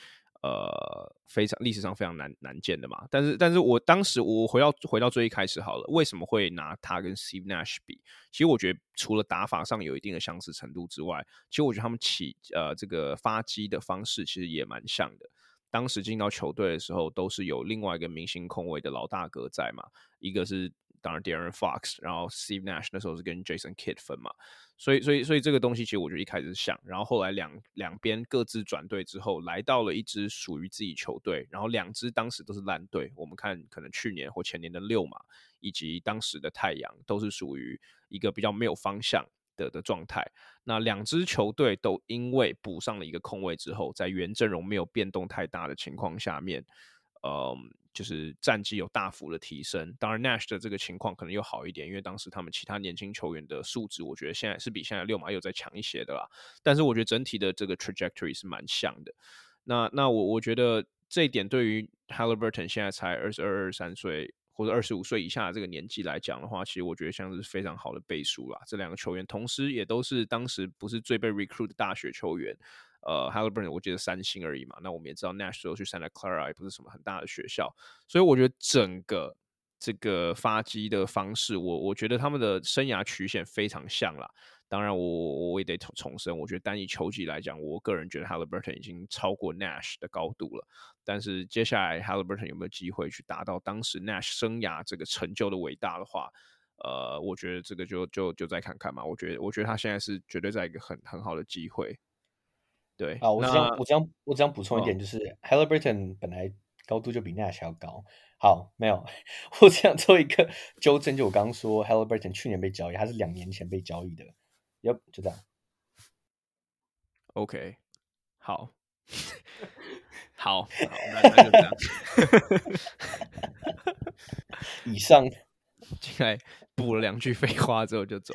[SPEAKER 1] 呃非常历史上非常难难见的嘛。但是，但是我当时我回到回到最一开始好了，为什么会拿他跟 Steve Nash 比？其实我觉得除了打法上有一定的相似程度之外，其实我觉得他们起呃这个发击的方式其实也蛮像的。当时进到球队的时候，都是有另外一个明星控卫的老大哥在嘛，一个是。当然，De'Aaron Fox，然后 Steve Nash 那时候是跟 Jason Kidd 分嘛，所以，所以，所以这个东西其实我觉得一开始想，然后后来两两边各自转队之后，来到了一支属于自己球队，然后两支当时都是烂队，我们看可能去年或前年的六马，以及当时的太阳，都是属于一个比较没有方向的的状态。那两支球队都因为补上了一个空位之后，在原阵容没有变动太大的情况下面，嗯。就是战绩有大幅的提升，当然 Nash 的这个情况可能又好一点，因为当时他们其他年轻球员的素质，我觉得现在是比现在六马又再强一些的啦。但是我觉得整体的这个 trajectory 是蛮像的。那那我我觉得这一点对于 Halliburton 现在才二十二、二十三岁或者二十五岁以下这个年纪来讲的话，其实我觉得像是非常好的背书啦。这两个球员同时也都是当时不是最被 recruit 的大学球员。呃，Haliburton 我记得三星而已嘛。那我们也知道 Nash 都去 Santa Clara 也不是什么很大的学校，所以我觉得整个这个发迹的方式，我我觉得他们的生涯曲线非常像啦。当然我，我我也得重重申，我觉得单以球技来讲，我个人觉得 Haliburton 已经超过 Nash 的高度了。但是接下来 Haliburton 有没有机会去达到当时 Nash 生涯这个成就的伟大的话，呃，我觉得这个就就就再看看嘛。我觉得我觉得他现在是绝对在一个很很好的机会。对啊，
[SPEAKER 4] 我只想我只想我只想补充一点，就是、哦、Halliburton 本来高度就比 Nash 还要高。好，没有，*laughs* 我只想做一个纠正，就我刚刚说 Haliburton 去年被交易，他是两年前被交易的。Yep，就这样。
[SPEAKER 1] OK，好，*laughs* 好，好，那那就这样。*laughs*
[SPEAKER 4] 以上。
[SPEAKER 1] 进来补了两句废话之后就走，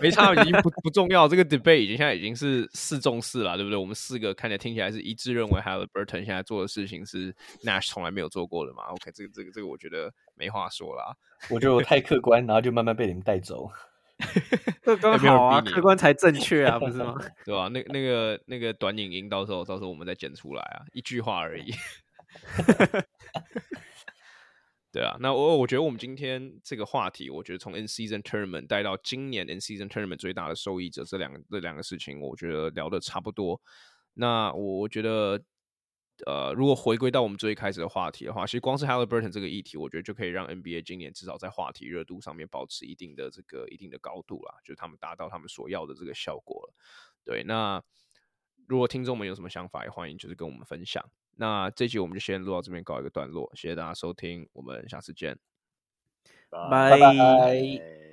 [SPEAKER 1] 没差，已经不不重要。这个 debate 已经现在已经是四中四了，对不对？我们四个看起来听起来是一致认为，Haliburton 现在做的事情是 Nash 从来没有做过的嘛？OK，这个这个这个我觉得没话说啦。
[SPEAKER 4] 我觉得我太客观，然后就慢慢被你们带走。*laughs*
[SPEAKER 3] 这刚好啊，客观才正确啊，不是吗？*laughs*
[SPEAKER 1] 对吧？那那个那个短影音到时候到时候我们再剪出来啊，一句话而已。*laughs* 对啊，那我我觉得我们今天这个话题，我觉得从 in season tournament 带到今年 in season tournament 最大的受益者这两个这两个事情，我觉得聊的差不多。那我我觉得，呃，如果回归到我们最开始的话题的话，其实光是 Haliburton 这个议题，我觉得就可以让 NBA 今年至少在话题热度上面保持一定的这个一定的高度啦，就是他们达到他们所要的这个效果了。对，那如果听众们有什么想法，也欢迎就是跟我们分享。那这集我们就先录到这边，告一个段落。谢谢大家收听，我们下次见，
[SPEAKER 3] 拜拜。